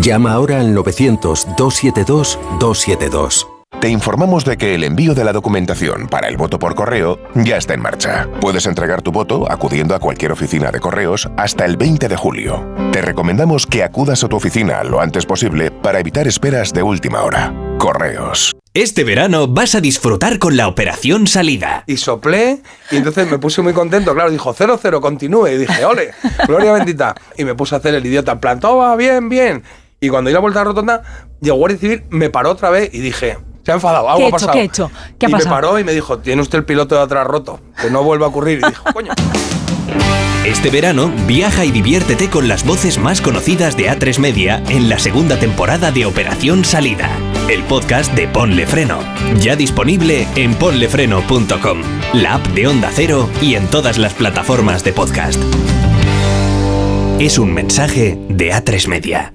Llama ahora al 900-272-272. Te informamos de que el envío de la documentación para el voto por correo ya está en marcha. Puedes entregar tu voto acudiendo a cualquier oficina de correos hasta el 20 de julio. Te recomendamos que acudas a tu oficina lo antes posible para evitar esperas de última hora. Correos. Este verano vas a disfrutar con la operación salida. Y soplé, y entonces me puse muy contento. Claro, dijo 0-0, continúe. Y dije, ole, gloria bendita. Y me puse a hacer el idiota en plan, todo va bien, bien. Y cuando di la vuelta a la rotonda, llegó Guardia Civil, me paró otra vez y dije, Se ha enfadado, algo ¿Qué ha he hecho? pasado. ¿Qué he hecho? ¿Qué ha y pasado? me paró y me dijo, tiene usted el piloto de atrás roto, que no vuelva a ocurrir. Y dijo, coño. Este verano, viaja y diviértete con las voces más conocidas de A3 Media en la segunda temporada de Operación Salida, el podcast de Ponle Freno. Ya disponible en ponlefreno.com, la app de Onda Cero y en todas las plataformas de podcast. Es un mensaje de A3 Media.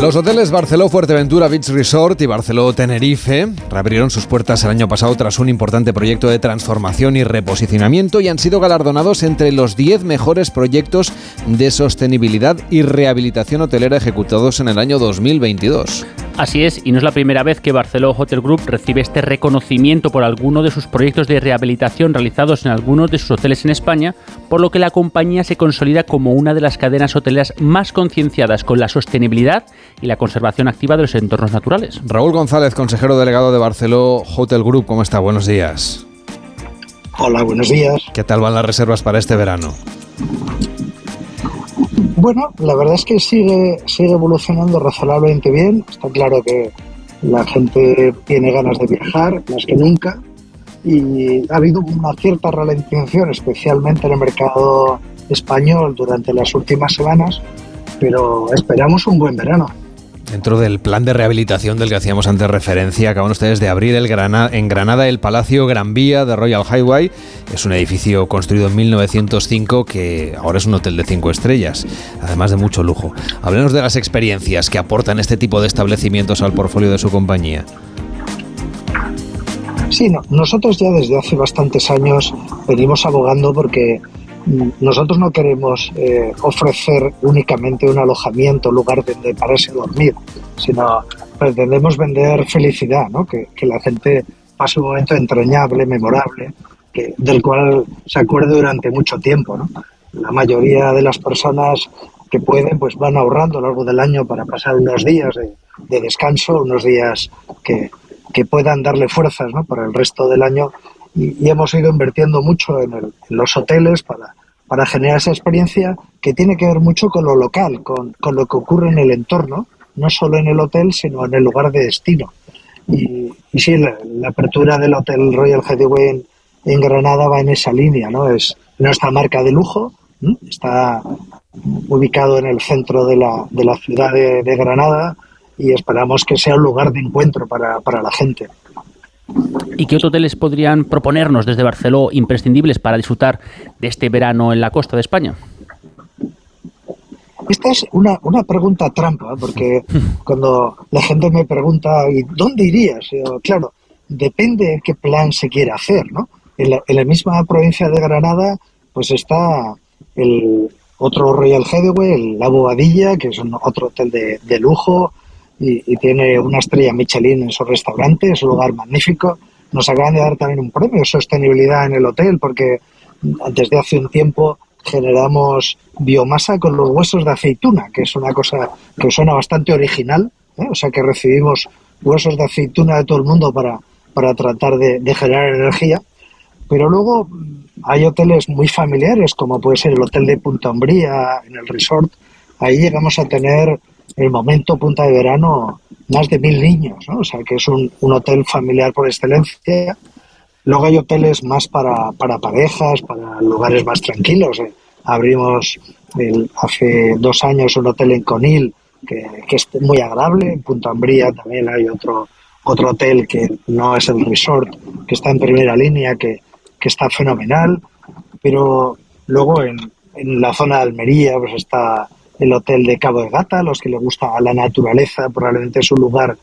Los hoteles Barceló Fuerteventura Beach Resort y Barceló Tenerife reabrieron sus puertas el año pasado tras un importante proyecto de transformación y reposicionamiento y han sido galardonados entre los 10 mejores proyectos de sostenibilidad y rehabilitación hotelera ejecutados en el año 2022. Así es, y no es la primera vez que Barceló Hotel Group recibe este reconocimiento por alguno de sus proyectos de rehabilitación realizados en algunos de sus hoteles en España, por lo que la compañía se consolida como una de las cadenas hoteleras más concienciadas con la sostenibilidad y la conservación activa de los entornos naturales. Raúl González, consejero delegado de Barceló Hotel Group, ¿cómo está? Buenos días. Hola, buenos días. ¿Qué tal van las reservas para este verano? Bueno, la verdad es que sigue, sigue evolucionando razonablemente bien. Está claro que la gente tiene ganas de viajar más que nunca y ha habido una cierta ralentización, especialmente en el mercado español durante las últimas semanas, pero esperamos un buen verano. Dentro del plan de rehabilitación del que hacíamos antes referencia, acaban ustedes de abrir en Granada el Palacio Gran Vía de Royal Highway. Es un edificio construido en 1905 que ahora es un hotel de cinco estrellas, además de mucho lujo. Háblenos de las experiencias que aportan este tipo de establecimientos al portfolio de su compañía. Sí, no, nosotros ya desde hace bastantes años venimos abogando porque nosotros no queremos eh, ofrecer únicamente un alojamiento, lugar donde pararse a dormir, sino pretendemos vender felicidad, ¿no? que, la gente pase un momento entrañable, memorable, que, del cual se acuerde durante mucho tiempo. ¿no? La mayoría de las personas que pueden pues van ahorrando a lo largo del año para pasar unos días de, de descanso, unos días que, puedan darle fuerzas para el resto del año y, y hemos ido invirtiendo mucho en, el- en los hoteles para, para generar esa experiencia que tiene que ver mucho con lo local, con, con lo que ocurre en el entorno, no solo en el hotel, sino en el lugar de destino. Y, y sí, la, apertura del Hotel Royal Hideaway en, Granada va en esa línea, ¿no? Es nuestra marca de lujo, está ubicado en el centro de la, de la ciudad de, de Granada y esperamos que sea un lugar de encuentro para, para la gente. ¿Y qué otros hoteles podrían proponernos desde Barceló imprescindibles para disfrutar de este verano en la costa de España? Esta es una, una pregunta trampa, porque cuando la gente me pregunta, ¿y dónde irías? Yo, claro, depende de qué plan se quiera hacer, ¿no? En la, en la misma provincia de Granada, pues está el otro Royal Hideaway, el La Bobadilla, que es un, otro hotel de, de lujo y, tiene una estrella Michelin en su restaurante, es un lugar magnífico. Nos acaban de dar también un premio sostenibilidad en el hotel, porque desde hace un tiempo generamos biomasa con los huesos de aceituna, que es una cosa que suena bastante original, ¿eh? o sea que recibimos huesos de aceituna de todo el mundo para, para tratar de, de generar energía. Pero luego mm, hay hoteles muy familiares, como puede ser el Hotel de Punta Umbría, en el resort. Ahí llegamos a tener el momento punta de verano más de mil niños, ¿no? O sea, que es un, un hotel familiar por excelencia. Luego hay hoteles más para, para parejas, para lugares más tranquilos. eh. Abrimos el- hace dos años un hotel en Conil que, que es muy agradable. En Punta Umbría también hay otro, otro hotel que no es el resort, que está en primera línea, que, que está fenomenal. Pero luego en, en la zona de Almería pues está el hotel de Cabo de Gata, los que les gusta la naturaleza, probablemente es un lugar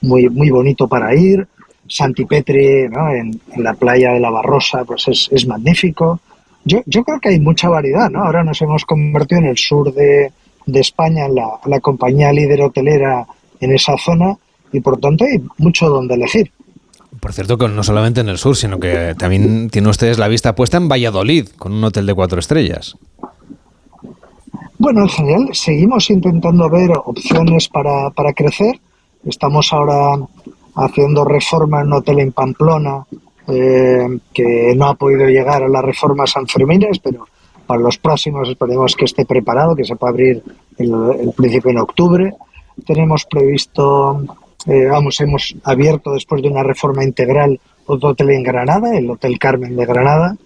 muy, muy bonito para ir. Santipetri, ¿no? en, en la playa de la Barrosa, pues es, es magnífico. Yo, yo creo que hay mucha variedad, ¿no? Ahora nos hemos convertido en el sur de, de España, la, la compañía líder hotelera en esa zona y por tanto hay mucho donde elegir. Por cierto, que no solamente en el sur, sino que también tienen ustedes la vista puesta en Valladolid, con un hotel de cuatro estrellas. Bueno, en general seguimos intentando ver opciones para, para crecer. Estamos ahora haciendo reforma en un hotel en Pamplona, eh, que no ha podido llegar a las reformas sanfermines, pero para los próximos esperemos que esté preparado, que se pueda abrir el, el principio en octubre. Tenemos previsto, eh, vamos, hemos abierto después de una reforma integral otro hotel en Granada, el Hotel Carmen de Granada,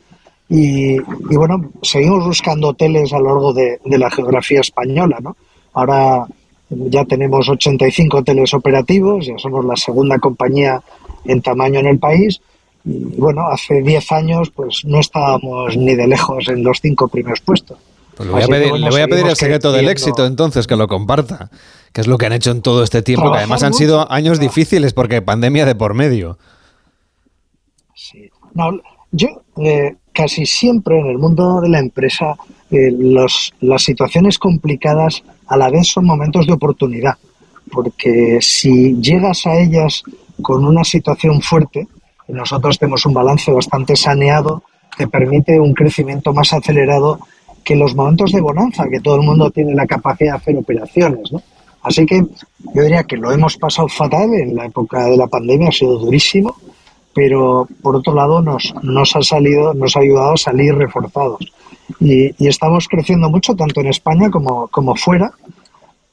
y, y bueno, seguimos buscando hoteles a lo largo de, de la geografía española, ¿no? Ahora ya tenemos 85 hoteles operativos, ya somos la segunda compañía en tamaño en el país. Y bueno, hace 10 años pues no estábamos ni de lejos en los cinco primeros puestos. Pues le voy, a pedir, le voy a pedir el secreto del éxito entonces, que lo comparta, que es lo que han hecho en todo este tiempo, que además han sido años difíciles porque pandemia de por medio. Sí. No, yo eh, casi siempre en el mundo de la empresa eh, los, las situaciones complicadas a la vez son momentos de oportunidad, porque si llegas a ellas con una situación fuerte, nosotros tenemos un balance bastante saneado que permite un crecimiento más acelerado que los momentos de bonanza, que todo el mundo tiene la capacidad de hacer operaciones. ¿no? Así que yo diría que lo hemos pasado fatal en la época de la pandemia, ha sido durísimo, pero por otro lado nos, nos ha salido, nos ha ayudado a salir reforzados. Y, y estamos creciendo mucho, tanto en España como, como fuera,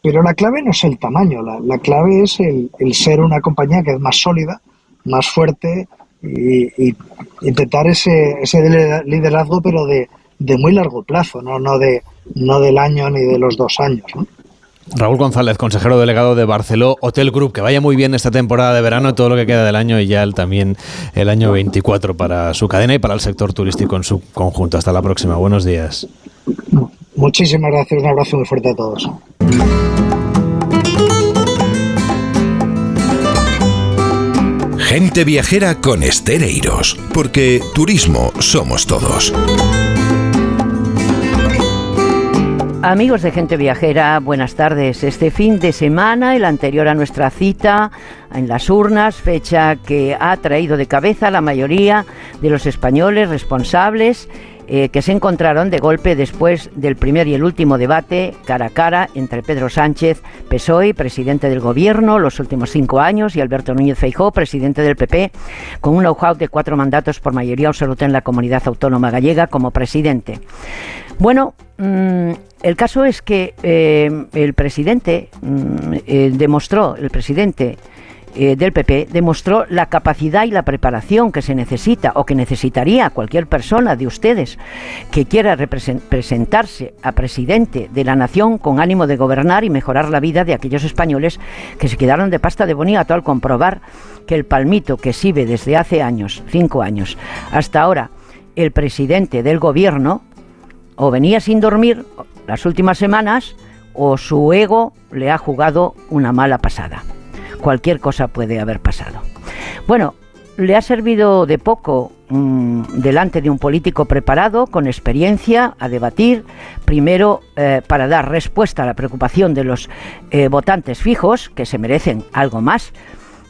pero la clave no es el tamaño, la, la clave es el, el, ser una compañía que es más sólida, más fuerte y, y intentar ese, ese liderazgo, pero de, de, muy largo plazo, ¿no? No, de, no del año ni de los dos años. ¿no? Raúl González, consejero delegado de Barceló Hotel Group, que vaya muy bien esta temporada de verano y todo lo que queda del año y ya el, también el año 24 para su cadena y para el sector turístico en su conjunto. Hasta la próxima. Buenos días. Muchísimas gracias. Un abrazo muy fuerte a todos. Gente viajera con Estereiros, porque turismo somos todos. Amigos de Gente Viajera, buenas tardes. Este fin de semana, el anterior a nuestra cita en las urnas, fecha que ha traído de cabeza a la mayoría de los españoles responsables eh, que se encontraron de golpe después del primer y el último debate cara a cara entre Pedro Sánchez, PSOE, presidente del gobierno los últimos cinco años, y Alberto Núñez Feijó, presidente del PP, con un know-how de cuatro mandatos por mayoría absoluta en la comunidad autónoma gallega como presidente. Bueno, mmm, el caso es que eh, el presidente mmm, eh, demostró, el presidente eh, del PP demostró la capacidad y la preparación que se necesita o que necesitaría cualquier persona de ustedes que quiera presentarse a presidente de la nación con ánimo de gobernar y mejorar la vida de aquellos españoles que se quedaron de pasta de boniato al comprobar que el palmito que sirve desde hace años, cinco años, hasta ahora, el presidente del gobierno, o venía sin dormir las últimas semanas, o su ego le ha jugado una mala pasada cualquier cosa puede haber pasado. Bueno, le ha servido de poco mmm, delante de un político preparado, con experiencia, a debatir, primero eh, para dar respuesta a la preocupación de los eh, votantes fijos, que se merecen algo más,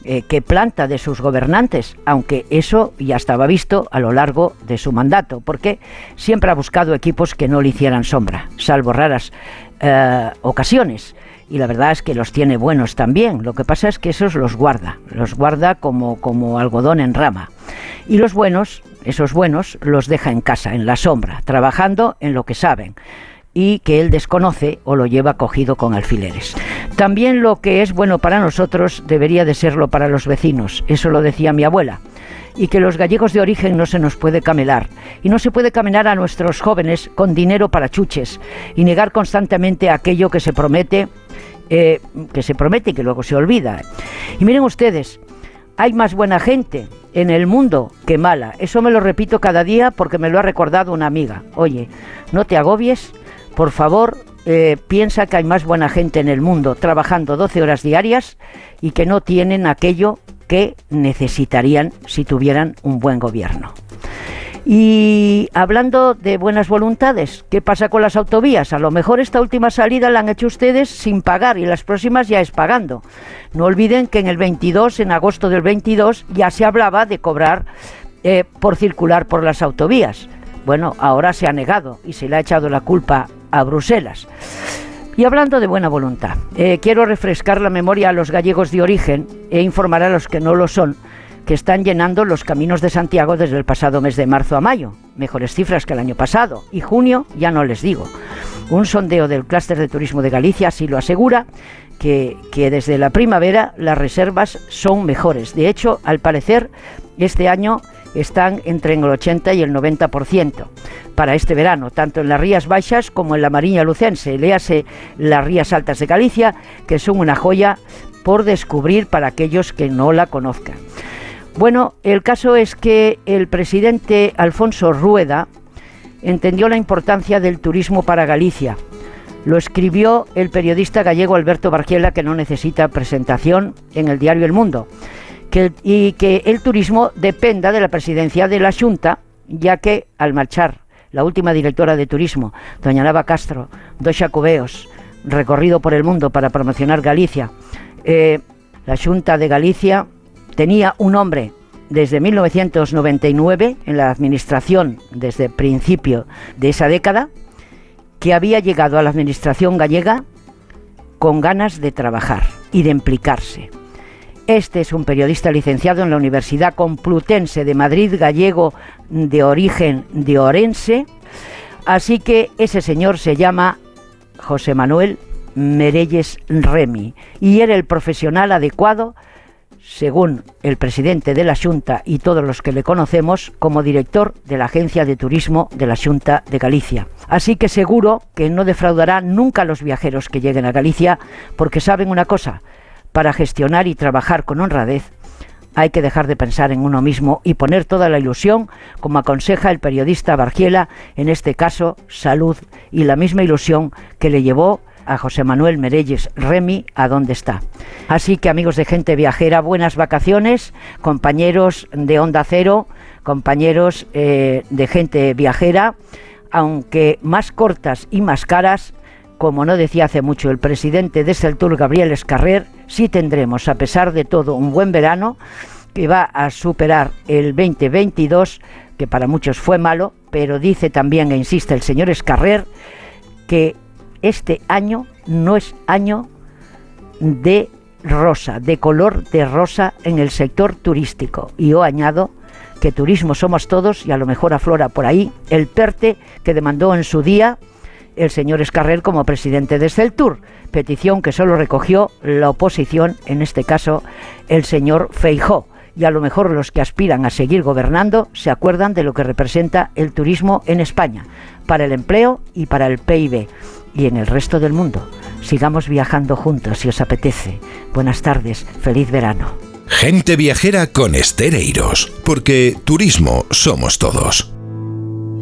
eh, que planta de sus gobernantes, aunque eso ya estaba visto a lo largo de su mandato, porque siempre ha buscado equipos que no le hicieran sombra, salvo raras eh, ocasiones y la verdad es que los tiene buenos también. Lo que pasa es que esos los guarda, los guarda como, como algodón en rama. Y los buenos, esos buenos, los deja en casa, en la sombra, trabajando en lo que saben y que él desconoce o lo lleva cogido con alfileres. También lo que es bueno para nosotros debería de serlo para los vecinos, eso lo decía mi abuela y que los gallegos de origen no se nos puede camelar. Y no se puede caminar a nuestros jóvenes con dinero para chuches y negar constantemente aquello que se promete, eh, que se promete y que luego se olvida. Y miren ustedes, hay más buena gente en el mundo que mala. Eso me lo repito cada día porque me lo ha recordado una amiga. Oye, no te agobies, por favor, eh, piensa que hay más buena gente en el mundo trabajando 12 horas diarias y que no tienen aquello que necesitarían si tuvieran un buen gobierno. Y hablando de buenas voluntades, ¿qué pasa con las autovías? A lo mejor esta última salida la han hecho ustedes sin pagar y las próximas ya es pagando. No olviden que en el 22, en agosto del 22, ya se hablaba de cobrar eh, por circular por las autovías. Bueno, ahora se ha negado y se le ha echado la culpa a Bruselas. Y hablando de buena voluntad, eh, quiero refrescar la memoria a los gallegos de origen e informar a los que no lo son que están llenando los caminos de Santiago desde el pasado mes de marzo a mayo. Mejores cifras que el año pasado. Y junio ya no les digo. Un sondeo del clúster de turismo de Galicia así lo asegura, que, que desde la primavera las reservas son mejores. De hecho, al parecer, este año están entre el 80 y el 90% para este verano, tanto en las Rías Baixas como en la Mariña Lucense, léase las Rías Altas de Galicia, que son una joya por descubrir para aquellos que no la conozcan. Bueno, el caso es que el presidente Alfonso Rueda entendió la importancia del turismo para Galicia. Lo escribió el periodista gallego Alberto Bargiela, que no necesita presentación en el diario El Mundo y que el turismo dependa de la presidencia de la Junta, ya que al marchar la última directora de turismo, doña Nava Castro, dos Jacobeos, recorrido por el mundo para promocionar Galicia, eh, la Junta de Galicia tenía un hombre desde 1999 en la administración, desde principio de esa década, que había llegado a la administración gallega con ganas de trabajar y de implicarse. Este es un periodista licenciado en la Universidad Complutense de Madrid, gallego de origen de Orense. Así que ese señor se llama José Manuel Merelles Remy y era el profesional adecuado, según el presidente de la Junta y todos los que le conocemos, como director de la Agencia de Turismo de la Junta de Galicia. Así que seguro que no defraudará nunca a los viajeros que lleguen a Galicia, porque saben una cosa, para gestionar y trabajar con honradez, hay que dejar de pensar en uno mismo y poner toda la ilusión, como aconseja el periodista Bargiela, en este caso, salud y la misma ilusión que le llevó a José Manuel Merelles Remy a donde está. Así que amigos de gente viajera, buenas vacaciones, compañeros de Onda Cero, compañeros eh, de gente viajera, aunque más cortas y más caras, como no decía hace mucho el presidente de Tour, Gabriel Escarrer, sí tendremos, a pesar de todo, un buen verano que va a superar el 2022, que para muchos fue malo, pero dice también e insiste el señor Escarrer que este año no es año de rosa, de color de rosa en el sector turístico. Y yo añado que turismo somos todos y a lo mejor aflora por ahí el PERTE que demandó en su día el señor Escarrer como presidente de Celtur, petición que solo recogió la oposición, en este caso el señor Feijó. Y a lo mejor los que aspiran a seguir gobernando se acuerdan de lo que representa el turismo en España, para el empleo y para el PIB, y en el resto del mundo. Sigamos viajando juntos si os apetece. Buenas tardes, feliz verano. Gente viajera con estereiros, porque turismo somos todos.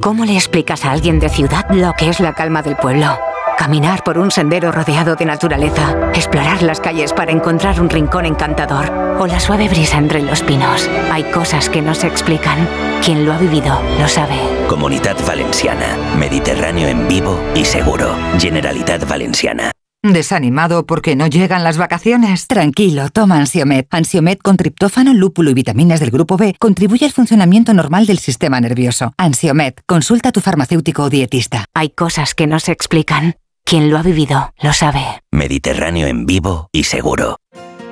¿Cómo le explicas a alguien de ciudad lo que es la calma del pueblo? Caminar por un sendero rodeado de naturaleza, explorar las calles para encontrar un rincón encantador o la suave brisa entre los pinos. Hay cosas que no se explican. Quien lo ha vivido lo sabe. Comunidad Valenciana, Mediterráneo en vivo y seguro. Generalitat Valenciana. ¿Desanimado porque no llegan las vacaciones? Tranquilo, toma Ansiomet. Ansiomet con triptófano, lúpulo y vitaminas del grupo B contribuye al funcionamiento normal del sistema nervioso. Ansiomet, consulta a tu farmacéutico o dietista. Hay cosas que no se explican. Quien lo ha vivido lo sabe. Mediterráneo en vivo y seguro.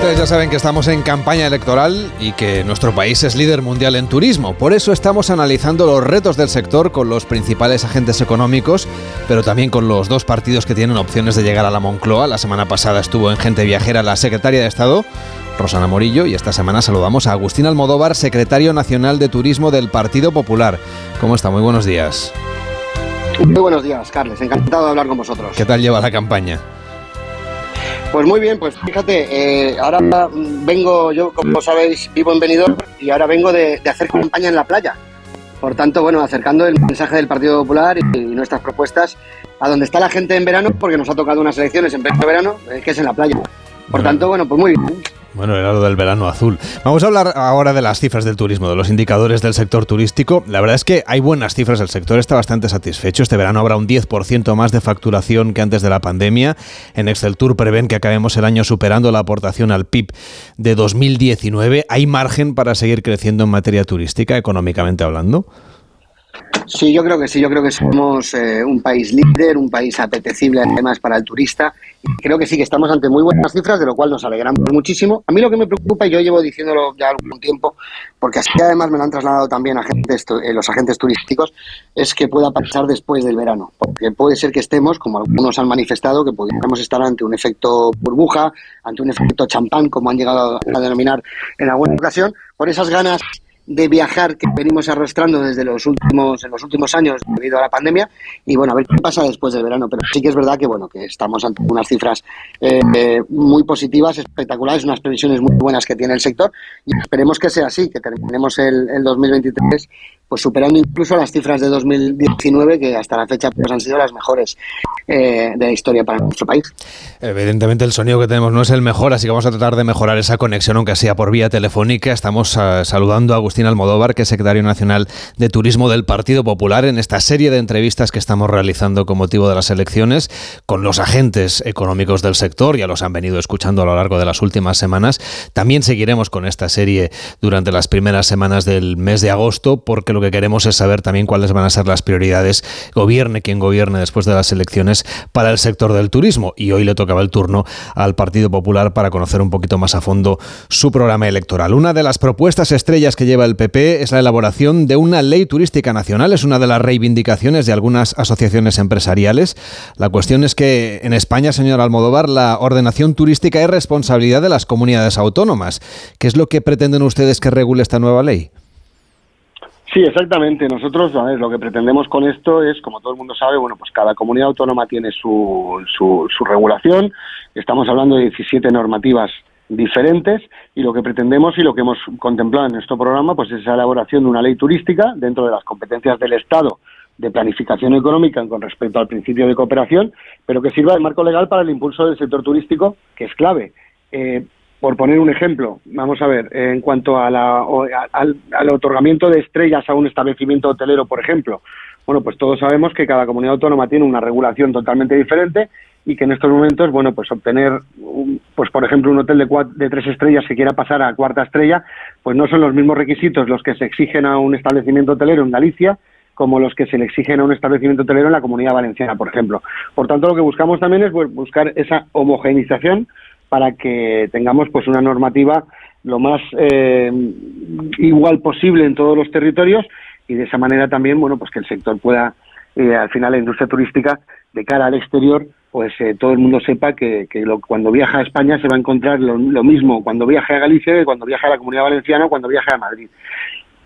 Ustedes ya saben que estamos en campaña electoral y que nuestro país es líder mundial en turismo. Por eso estamos analizando los retos del sector con los principales agentes económicos, pero también con los dos partidos que tienen opciones de llegar a la Moncloa. La semana pasada estuvo en Gente Viajera la secretaria de Estado, Rosana Morillo, y esta semana saludamos a Agustín Almodóvar, secretario nacional de Turismo del Partido Popular. ¿Cómo está? Muy buenos días. Muy buenos días, Carles. Encantado de hablar con vosotros. ¿Qué tal lleva la campaña? Pues muy bien, pues fíjate, eh, ahora vengo, yo como sabéis, vivo en Benidorm y ahora vengo de, hacer campaña en la playa. Por tanto, bueno, acercando el mensaje del Partido Popular y, y, nuestras propuestas a donde está la gente en verano, porque nos ha tocado unas elecciones en pleno verano, eh, que es en la playa. Por tanto, bueno, pues muy bien. Bueno, era lo del verano azul. Vamos a hablar ahora de las cifras del turismo, de los indicadores del sector turístico. La verdad es que hay buenas cifras, el sector está bastante satisfecho. Este verano habrá un 10% más de facturación que antes de la pandemia. En Excel Tour prevén que acabemos el año superando la aportación al PIB de 2019. ¿Hay margen para seguir creciendo en materia turística, económicamente hablando? Sí, yo creo que sí, yo creo que somos eh, un país líder, un país apetecible además para el turista. Y creo que sí, que estamos ante muy buenas cifras, de lo cual nos alegramos muchísimo. A mí lo que me preocupa, y yo llevo diciéndolo ya algún tiempo, porque así además me lo han trasladado también agentes, eh, los agentes turísticos, es que pueda pasar después del verano. Porque puede ser que estemos, como algunos han manifestado, que pudiéramos estar ante un efecto burbuja, ante un efecto champán, como han llegado a denominar en alguna ocasión, por esas ganas de viajar que venimos arrastrando desde los últimos en los últimos años debido a la pandemia. Y bueno a ver qué pasa después del verano. Pero sí que es verdad que bueno que estamos ante unas cifras eh, muy positivas espectaculares unas previsiones muy buenas que tiene el sector. Y esperemos que sea así que terminemos el, el 2023 pues superando incluso las cifras de 2019 que hasta la fecha pues han sido las mejores eh, de la historia para nuestro país. Evidentemente el sonido que tenemos no es el mejor, así que vamos a tratar de mejorar esa conexión, aunque sea por vía telefónica. Estamos uh, saludando a Agustín Almodóvar, que es secretario nacional de Turismo del Partido Popular, en esta serie de entrevistas que estamos realizando con motivo de las elecciones con los agentes económicos del sector, ya los han venido escuchando a lo largo de las últimas semanas. También seguiremos con esta serie durante las primeras semanas del mes de agosto, porque lo que queremos es saber también cuáles van a ser las prioridades, gobierne quien gobierne después de las elecciones para el sector del turismo. Y hoy le tocaba el turno al Partido Popular para conocer un poquito más a fondo su programa electoral. Una de las propuestas estrellas que lleva el PP es la elaboración de una ley turística nacional. Es una de las reivindicaciones de algunas asociaciones empresariales. La cuestión es que en España, señor Almodóvar, la ordenación turística es responsabilidad de las comunidades autónomas. ¿Qué es lo que pretenden ustedes que regule esta nueva ley? Sí, exactamente. Nosotros, lo que pretendemos con esto es, como todo el mundo sabe, bueno, pues cada comunidad autónoma tiene su, su, su regulación. Estamos hablando de 17 normativas diferentes y lo que pretendemos y lo que hemos contemplado en nuestro programa pues es esa elaboración de una ley turística dentro de las competencias del Estado de planificación económica con respecto al principio de cooperación, pero que sirva de marco legal para el impulso del sector turístico, que es clave. Eh, por poner un ejemplo, vamos a ver, en cuanto a la, al, al, otorgamiento de estrellas a un establecimiento hotelero, por ejemplo, bueno, pues todos sabemos que cada comunidad autónoma tiene una regulación totalmente diferente y que en estos momentos, bueno, pues obtener, pues por ejemplo, un hotel de, cuatro, de tres estrellas que quiera pasar a cuarta estrella, pues no son los mismos requisitos los que se exigen a un establecimiento hotelero en Galicia como los que se le exigen a un establecimiento hotelero en la comunidad valenciana, por ejemplo. Por tanto, lo que buscamos también es pues, buscar esa homogeneización para que tengamos pues una normativa lo más eh, igual posible en todos los territorios y de esa manera también bueno pues que el sector pueda eh, al final la industria turística de cara al exterior pues eh, todo el mundo sepa que, que lo, cuando viaja a España se va a encontrar lo, lo, mismo cuando viaje a Galicia que cuando viaje a la Comunidad Valenciana o cuando viaje a Madrid.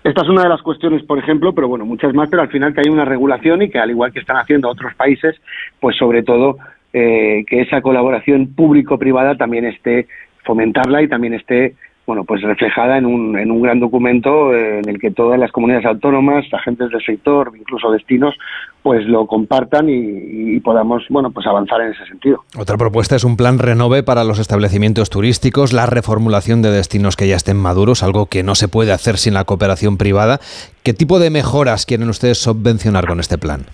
Esta es una de las cuestiones, por ejemplo, pero bueno, muchas más, pero al final que hay una regulación y que al igual que están haciendo otros países, pues sobre todo eh, que esa colaboración público-privada también esté fomentarla y también esté bueno pues reflejada en un, en un gran documento eh, en el que todas las comunidades autónomas, agentes del sector, incluso destinos, pues lo compartan y, y, podamos bueno pues avanzar en ese sentido. Otra propuesta es un plan renove para los establecimientos turísticos, la reformulación de destinos que ya estén maduros, algo que no se puede hacer sin la cooperación privada. ¿Qué tipo de mejoras quieren ustedes subvencionar con este plan?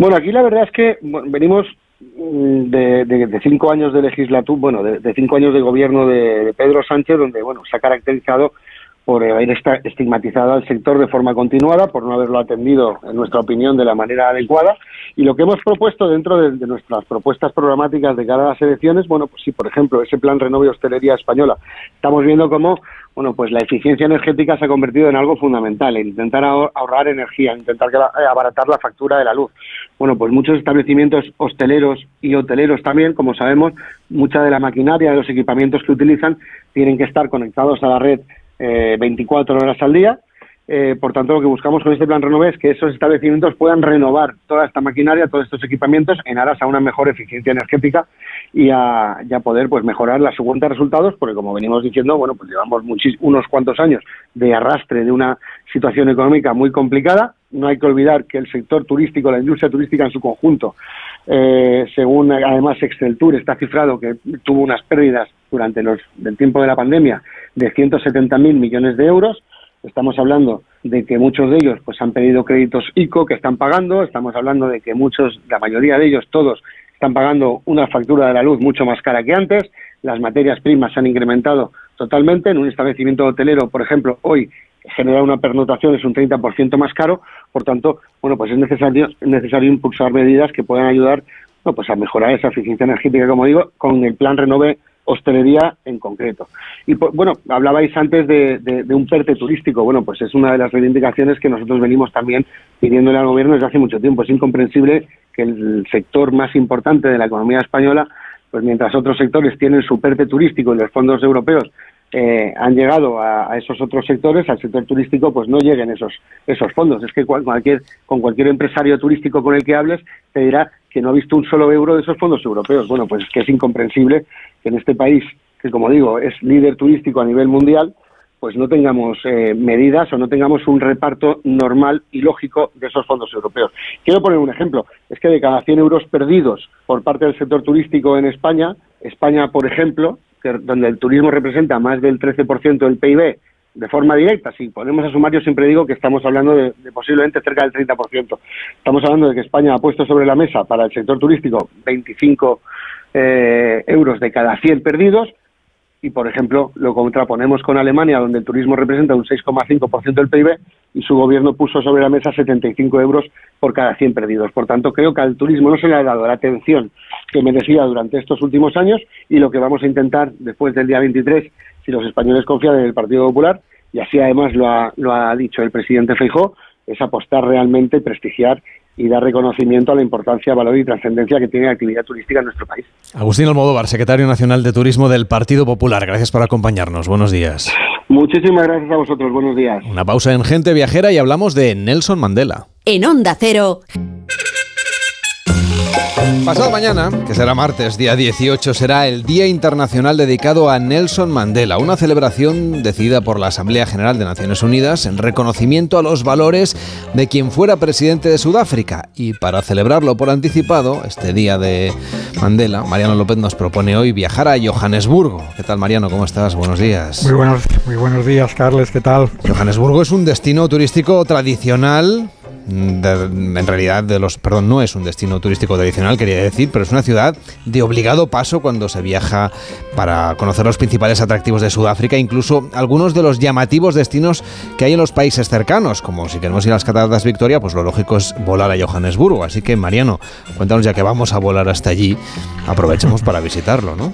Bueno, aquí la verdad es que venimos de, de, de, cinco años de legislatura, bueno, de, de, cinco años de gobierno de, Pedro Sánchez, donde, bueno, se ha caracterizado por haber estigmatizado al sector de forma continuada, por no haberlo atendido, en nuestra opinión, de la manera adecuada. Y lo que hemos propuesto dentro de, nuestras propuestas programáticas de cara a las elecciones, bueno, pues sí, por ejemplo, ese plan Renove Hostelería Española, estamos viendo cómo bueno, pues la eficiencia energética se ha convertido en algo fundamental, en intentar ahorrar energía, intentar eh, abaratar la factura de la luz. Bueno, pues muchos establecimientos hosteleros y hoteleros también, como sabemos, mucha de la maquinaria, de los equipamientos que utilizan, tienen que estar conectados a la red 24 eh, horas al día. Eh, por tanto, lo que buscamos con este plan Renove es que esos establecimientos puedan renovar toda esta maquinaria, todos estos equipamientos, en aras a una mejor eficiencia energética y a, poder pues mejorar las de resultados, porque como venimos diciendo, bueno, pues llevamos unos cuantos años de arrastre de una situación económica muy complicada. No hay que olvidar que el sector turístico, la industria turística en su conjunto, eh, según además Exceltur está cifrado que tuvo unas pérdidas durante los, el tiempo de la pandemia de 170.000 millones de euros. Estamos hablando de que muchos de ellos pues han pedido créditos ICO que están pagando. Estamos hablando de que muchos, la mayoría de ellos, todos, están pagando una factura de la luz mucho más cara que antes. Las materias primas se han incrementado totalmente. En un establecimiento hotelero, por ejemplo, hoy generar una pernotación es un 30% más caro. Por tanto, bueno, pues es necesario, es necesario impulsar medidas que puedan ayudar pues a mejorar esa eficiencia energética, como digo, con el plan Renove hostelería en concreto. Y bueno, hablabais antes de, un PERTE turístico. Bueno, pues es una de las reivindicaciones que nosotros venimos también pidiéndole al gobierno desde hace mucho tiempo. Es incomprensible que el sector más importante de la economía española, pues mientras otros sectores tienen su PERTE turístico y los fondos europeos eh, han llegado a, esos otros sectores, al sector turístico, pues no lleguen esos esos fondos. Es que cualquier, con cualquier empresario turístico con el que hables te dirá que no ha visto un solo euro de esos fondos europeos. Bueno, pues es que es incomprensible que en este país, que como digo, es líder turístico a nivel mundial, pues no tengamos eh, medidas o no tengamos un reparto normal y lógico de esos fondos europeos. Quiero poner un ejemplo. Es que de cada 100 euros perdidos por parte del sector turístico en España, España, por ejemplo, donde el turismo representa más del 13% del PIB de forma directa, si ponemos a sumar, yo siempre digo que estamos hablando de, posiblemente cerca del 30%. Estamos hablando de que España ha puesto sobre la mesa para el sector turístico 25 eh, euros de cada 100 perdidos, y, por ejemplo, lo contraponemos con Alemania, donde el turismo representa un 6,5% del PIB y su gobierno puso sobre la mesa 75 euros por cada 100 perdidos. Por tanto, creo que al turismo no se le ha dado la atención que merecía durante estos últimos años y lo que vamos a intentar después del día 23, si los españoles confían en el Partido Popular, y así además lo ha, lo ha dicho el presidente Feijó, es apostar realmente y prestigiar y dar reconocimiento a la importancia, valor y trascendencia que tiene la actividad turística en nuestro país. Agustín Almodóvar, secretario nacional de Turismo del Partido Popular. Gracias por acompañarnos. Buenos días. Muchísimas gracias a vosotros. Buenos días. Una pausa en Gente Viajera y hablamos de Nelson Mandela. En Onda Cero. Pasado mañana, que será martes, día 18, será el Día Internacional dedicado a Nelson Mandela, una celebración decidida por la Asamblea General de Naciones Unidas en reconocimiento a los valores de quien fuera presidente de Sudáfrica. Y para celebrarlo por anticipado, este Día de Mandela, Mariano López nos propone hoy viajar a Johannesburgo. ¿Qué tal, Mariano? ¿Cómo estás? Buenos días. Muy buenos, muy buenos días, Carles. ¿Qué tal? Johannesburgo es un destino turístico tradicional en realidad de los, perdón, no es un destino turístico tradicional, quería decir, pero es una ciudad de obligado paso cuando se viaja para conocer los principales atractivos de Sudáfrica, incluso algunos de los llamativos destinos que hay en los países cercanos, como si queremos ir a las Cataratas Victoria, pues lo lógico es volar a Johannesburgo. Así que, Mariano, cuéntanos ya que vamos a volar hasta allí, aprovechemos para visitarlo, ¿no?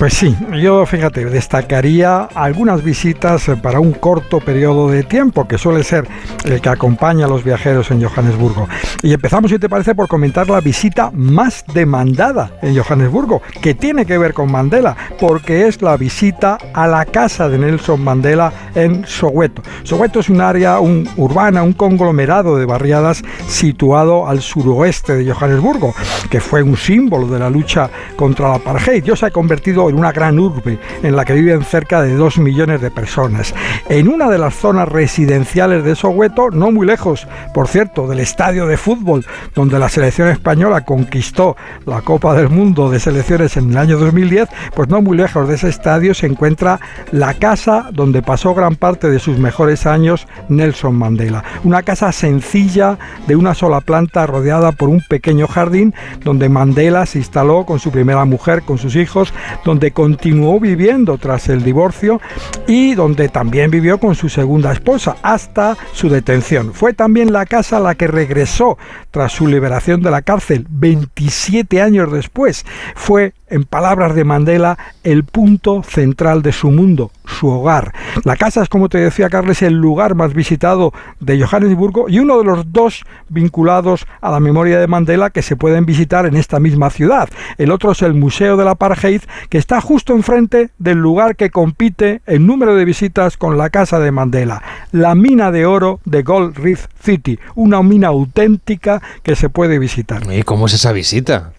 Pues sí, yo fíjate, destacaría algunas visitas eh, para un corto periodo de tiempo, que suele ser el que acompaña a los viajeros en Johannesburgo. Y empezamos, si te parece, por comentar la visita más demandada en Johannesburgo, que tiene que ver con Mandela, porque es la visita a la casa de Nelson Mandela en Soweto. Soweto es un área urbana, un conglomerado de barriadas situado al suroeste de Johannesburgo, que fue un símbolo de la lucha contra la apartheid. Dios se convertido en una gran urbe en la que viven cerca de 2 millones de personas. En una de las zonas residenciales de Soweto, no muy lejos, por cierto, del estadio de fútbol donde la selección española conquistó la Copa del Mundo de Selecciones en el año 2010, pues no muy lejos de ese estadio se encuentra la casa donde pasó gran parte de sus mejores años Nelson Mandela. Una casa sencilla de una sola planta rodeada por un pequeño jardín donde Mandela se instaló con su primera mujer, con sus hijos, donde continuó viviendo tras el divorcio y donde también vivió con su segunda esposa hasta su detención. Fue también la casa a la que regresó tras su liberación de la cárcel 27 años después. Fue, en palabras de Mandela, el punto central de su mundo, su hogar. La casa es, como te decía Carles, el lugar más visitado de Johannesburgo y uno de los dos vinculados a la memoria de Mandela que se pueden visitar en esta misma ciudad. El otro es el Museo de la Apartheid, que está justo enfrente del lugar que compite en número de visitas con la casa de Mandela, la mina de oro de Gold Reef City, una mina auténtica que se puede visitar. ¿Y cómo es esa visita?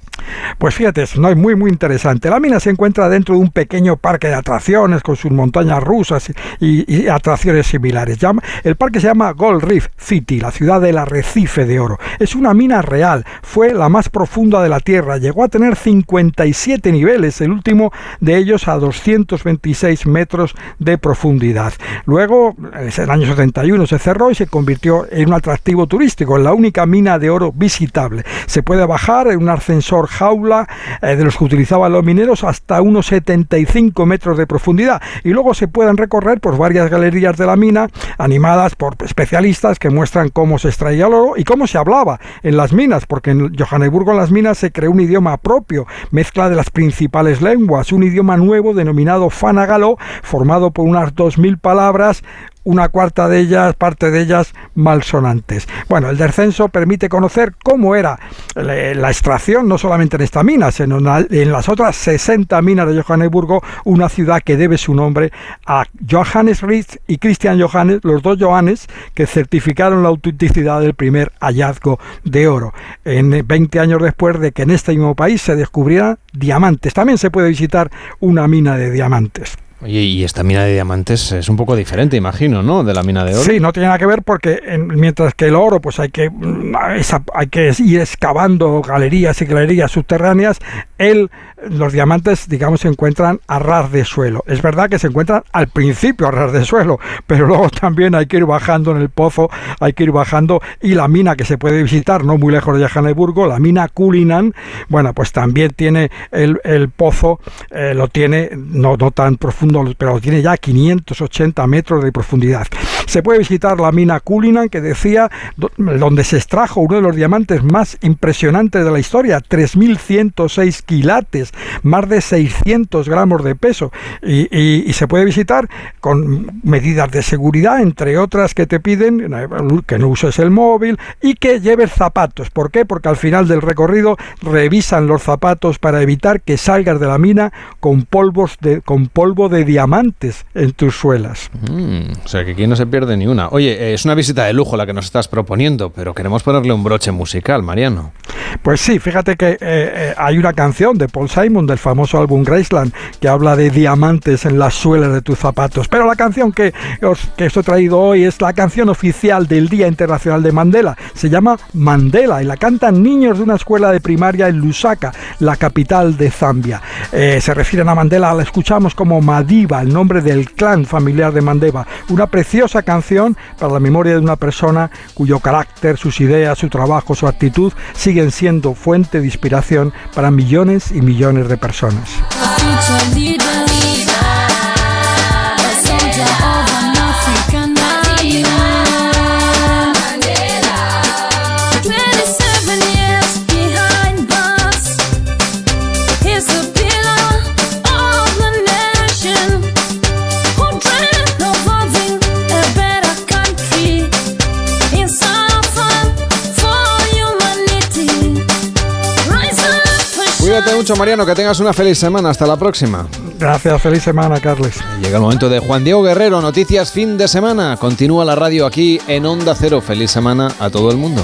Pues fíjate, es muy, muy interesante. La mina se encuentra dentro de un pequeño parque de atracciones con sus montañas rusas y, atracciones similares. El parque se llama Gold Reef City, la ciudad del arrecife de oro. Es una mina real, fue la más profunda de la Tierra, llegó a tener 57 niveles, el último de ellos a 226 metros de profundidad. Luego, en el año 71 se cerró y se convirtió en un atractivo turístico, en la única mina de oro visitable. Se puede bajar en un ascensor jaula eh, de los que utilizaban los mineros hasta unos 75 metros de profundidad. Y luego se pueden recorrer por varias galerías de la mina animadas por especialistas que muestran cómo se extraía el oro y cómo se hablaba en las minas, porque en Johannesburgo en las minas se creó un idioma propio, mezcla de las principales lenguas, un idioma nuevo denominado Fanagalo, formado por unas 2.000 palabras una cuarta de ellas, parte de ellas malsonantes. Bueno, el descenso permite conocer cómo era la extracción, no solamente en esta mina, sino en las otras 60 minas de Johannesburgo, una ciudad que debe su nombre a Johannes Ritz y Christian Johannes, los dos Johannes que certificaron la autenticidad del primer hallazgo de oro, en 20 años después de que en este mismo país se descubrieran diamantes. También se puede visitar una mina de diamantes. Oye, y esta mina de diamantes es un poco diferente, imagino, ¿no? De la mina de oro. Sí, no tiene nada que ver porque mientras que el oro, pues hay que, hay que ir excavando galerías y galerías subterráneas, el, los diamantes, digamos, se encuentran a ras de suelo. Es verdad que se encuentran al principio a ras de suelo, pero luego también hay que ir bajando en el pozo, hay que ir bajando y la mina que se puede visitar, no muy lejos de Johannesburgo, la mina Cullinan, bueno, pues también tiene el, el pozo, eh, lo tiene no, no tan profundo pero tiene ya 580 metros de profundidad. Se puede visitar la mina Cullinan, que decía, donde se extrajo uno de los diamantes más impresionantes de la historia, 3.106 quilates, más de 600 gramos de peso. Y, se puede visitar con medidas de seguridad, entre otras que te piden que no uses el móvil y que lleves zapatos. ¿Por qué? Porque al final del recorrido revisan los zapatos para evitar que salgas de la mina con polvos de, con polvo de diamantes en tus suelas. Mm, o sea que aquí no se pierde ni una. Oye, eh, es una visita de lujo la que nos estás proponiendo, pero queremos ponerle un broche musical, Mariano. Pues sí, fíjate que eh, eh, hay una canción de Paul Simon del famoso álbum Graceland que habla de diamantes en las suelas de tus zapatos. Pero la canción que os, que os he traído hoy es la canción oficial del Día Internacional de Mandela. Se llama Mandela y la cantan niños de una escuela de primaria en Lusaka, la capital de Zambia. se refieren a Mandela, la escuchamos como Madiba, el nombre del clan familiar de Mandela. Una preciosa canción para la memoria de una persona cuyo carácter, sus ideas, su trabajo, su actitud siguen siendo fuente de inspiración para millones y millones de personas. Mucho, Mariano, que tengas una feliz semana. Hasta la próxima. Gracias, feliz semana, Carles. Llega el momento de Juan Diego Guerrero, noticias fin de semana. Continúa la radio aquí en Onda Cero. Feliz semana a todo el mundo.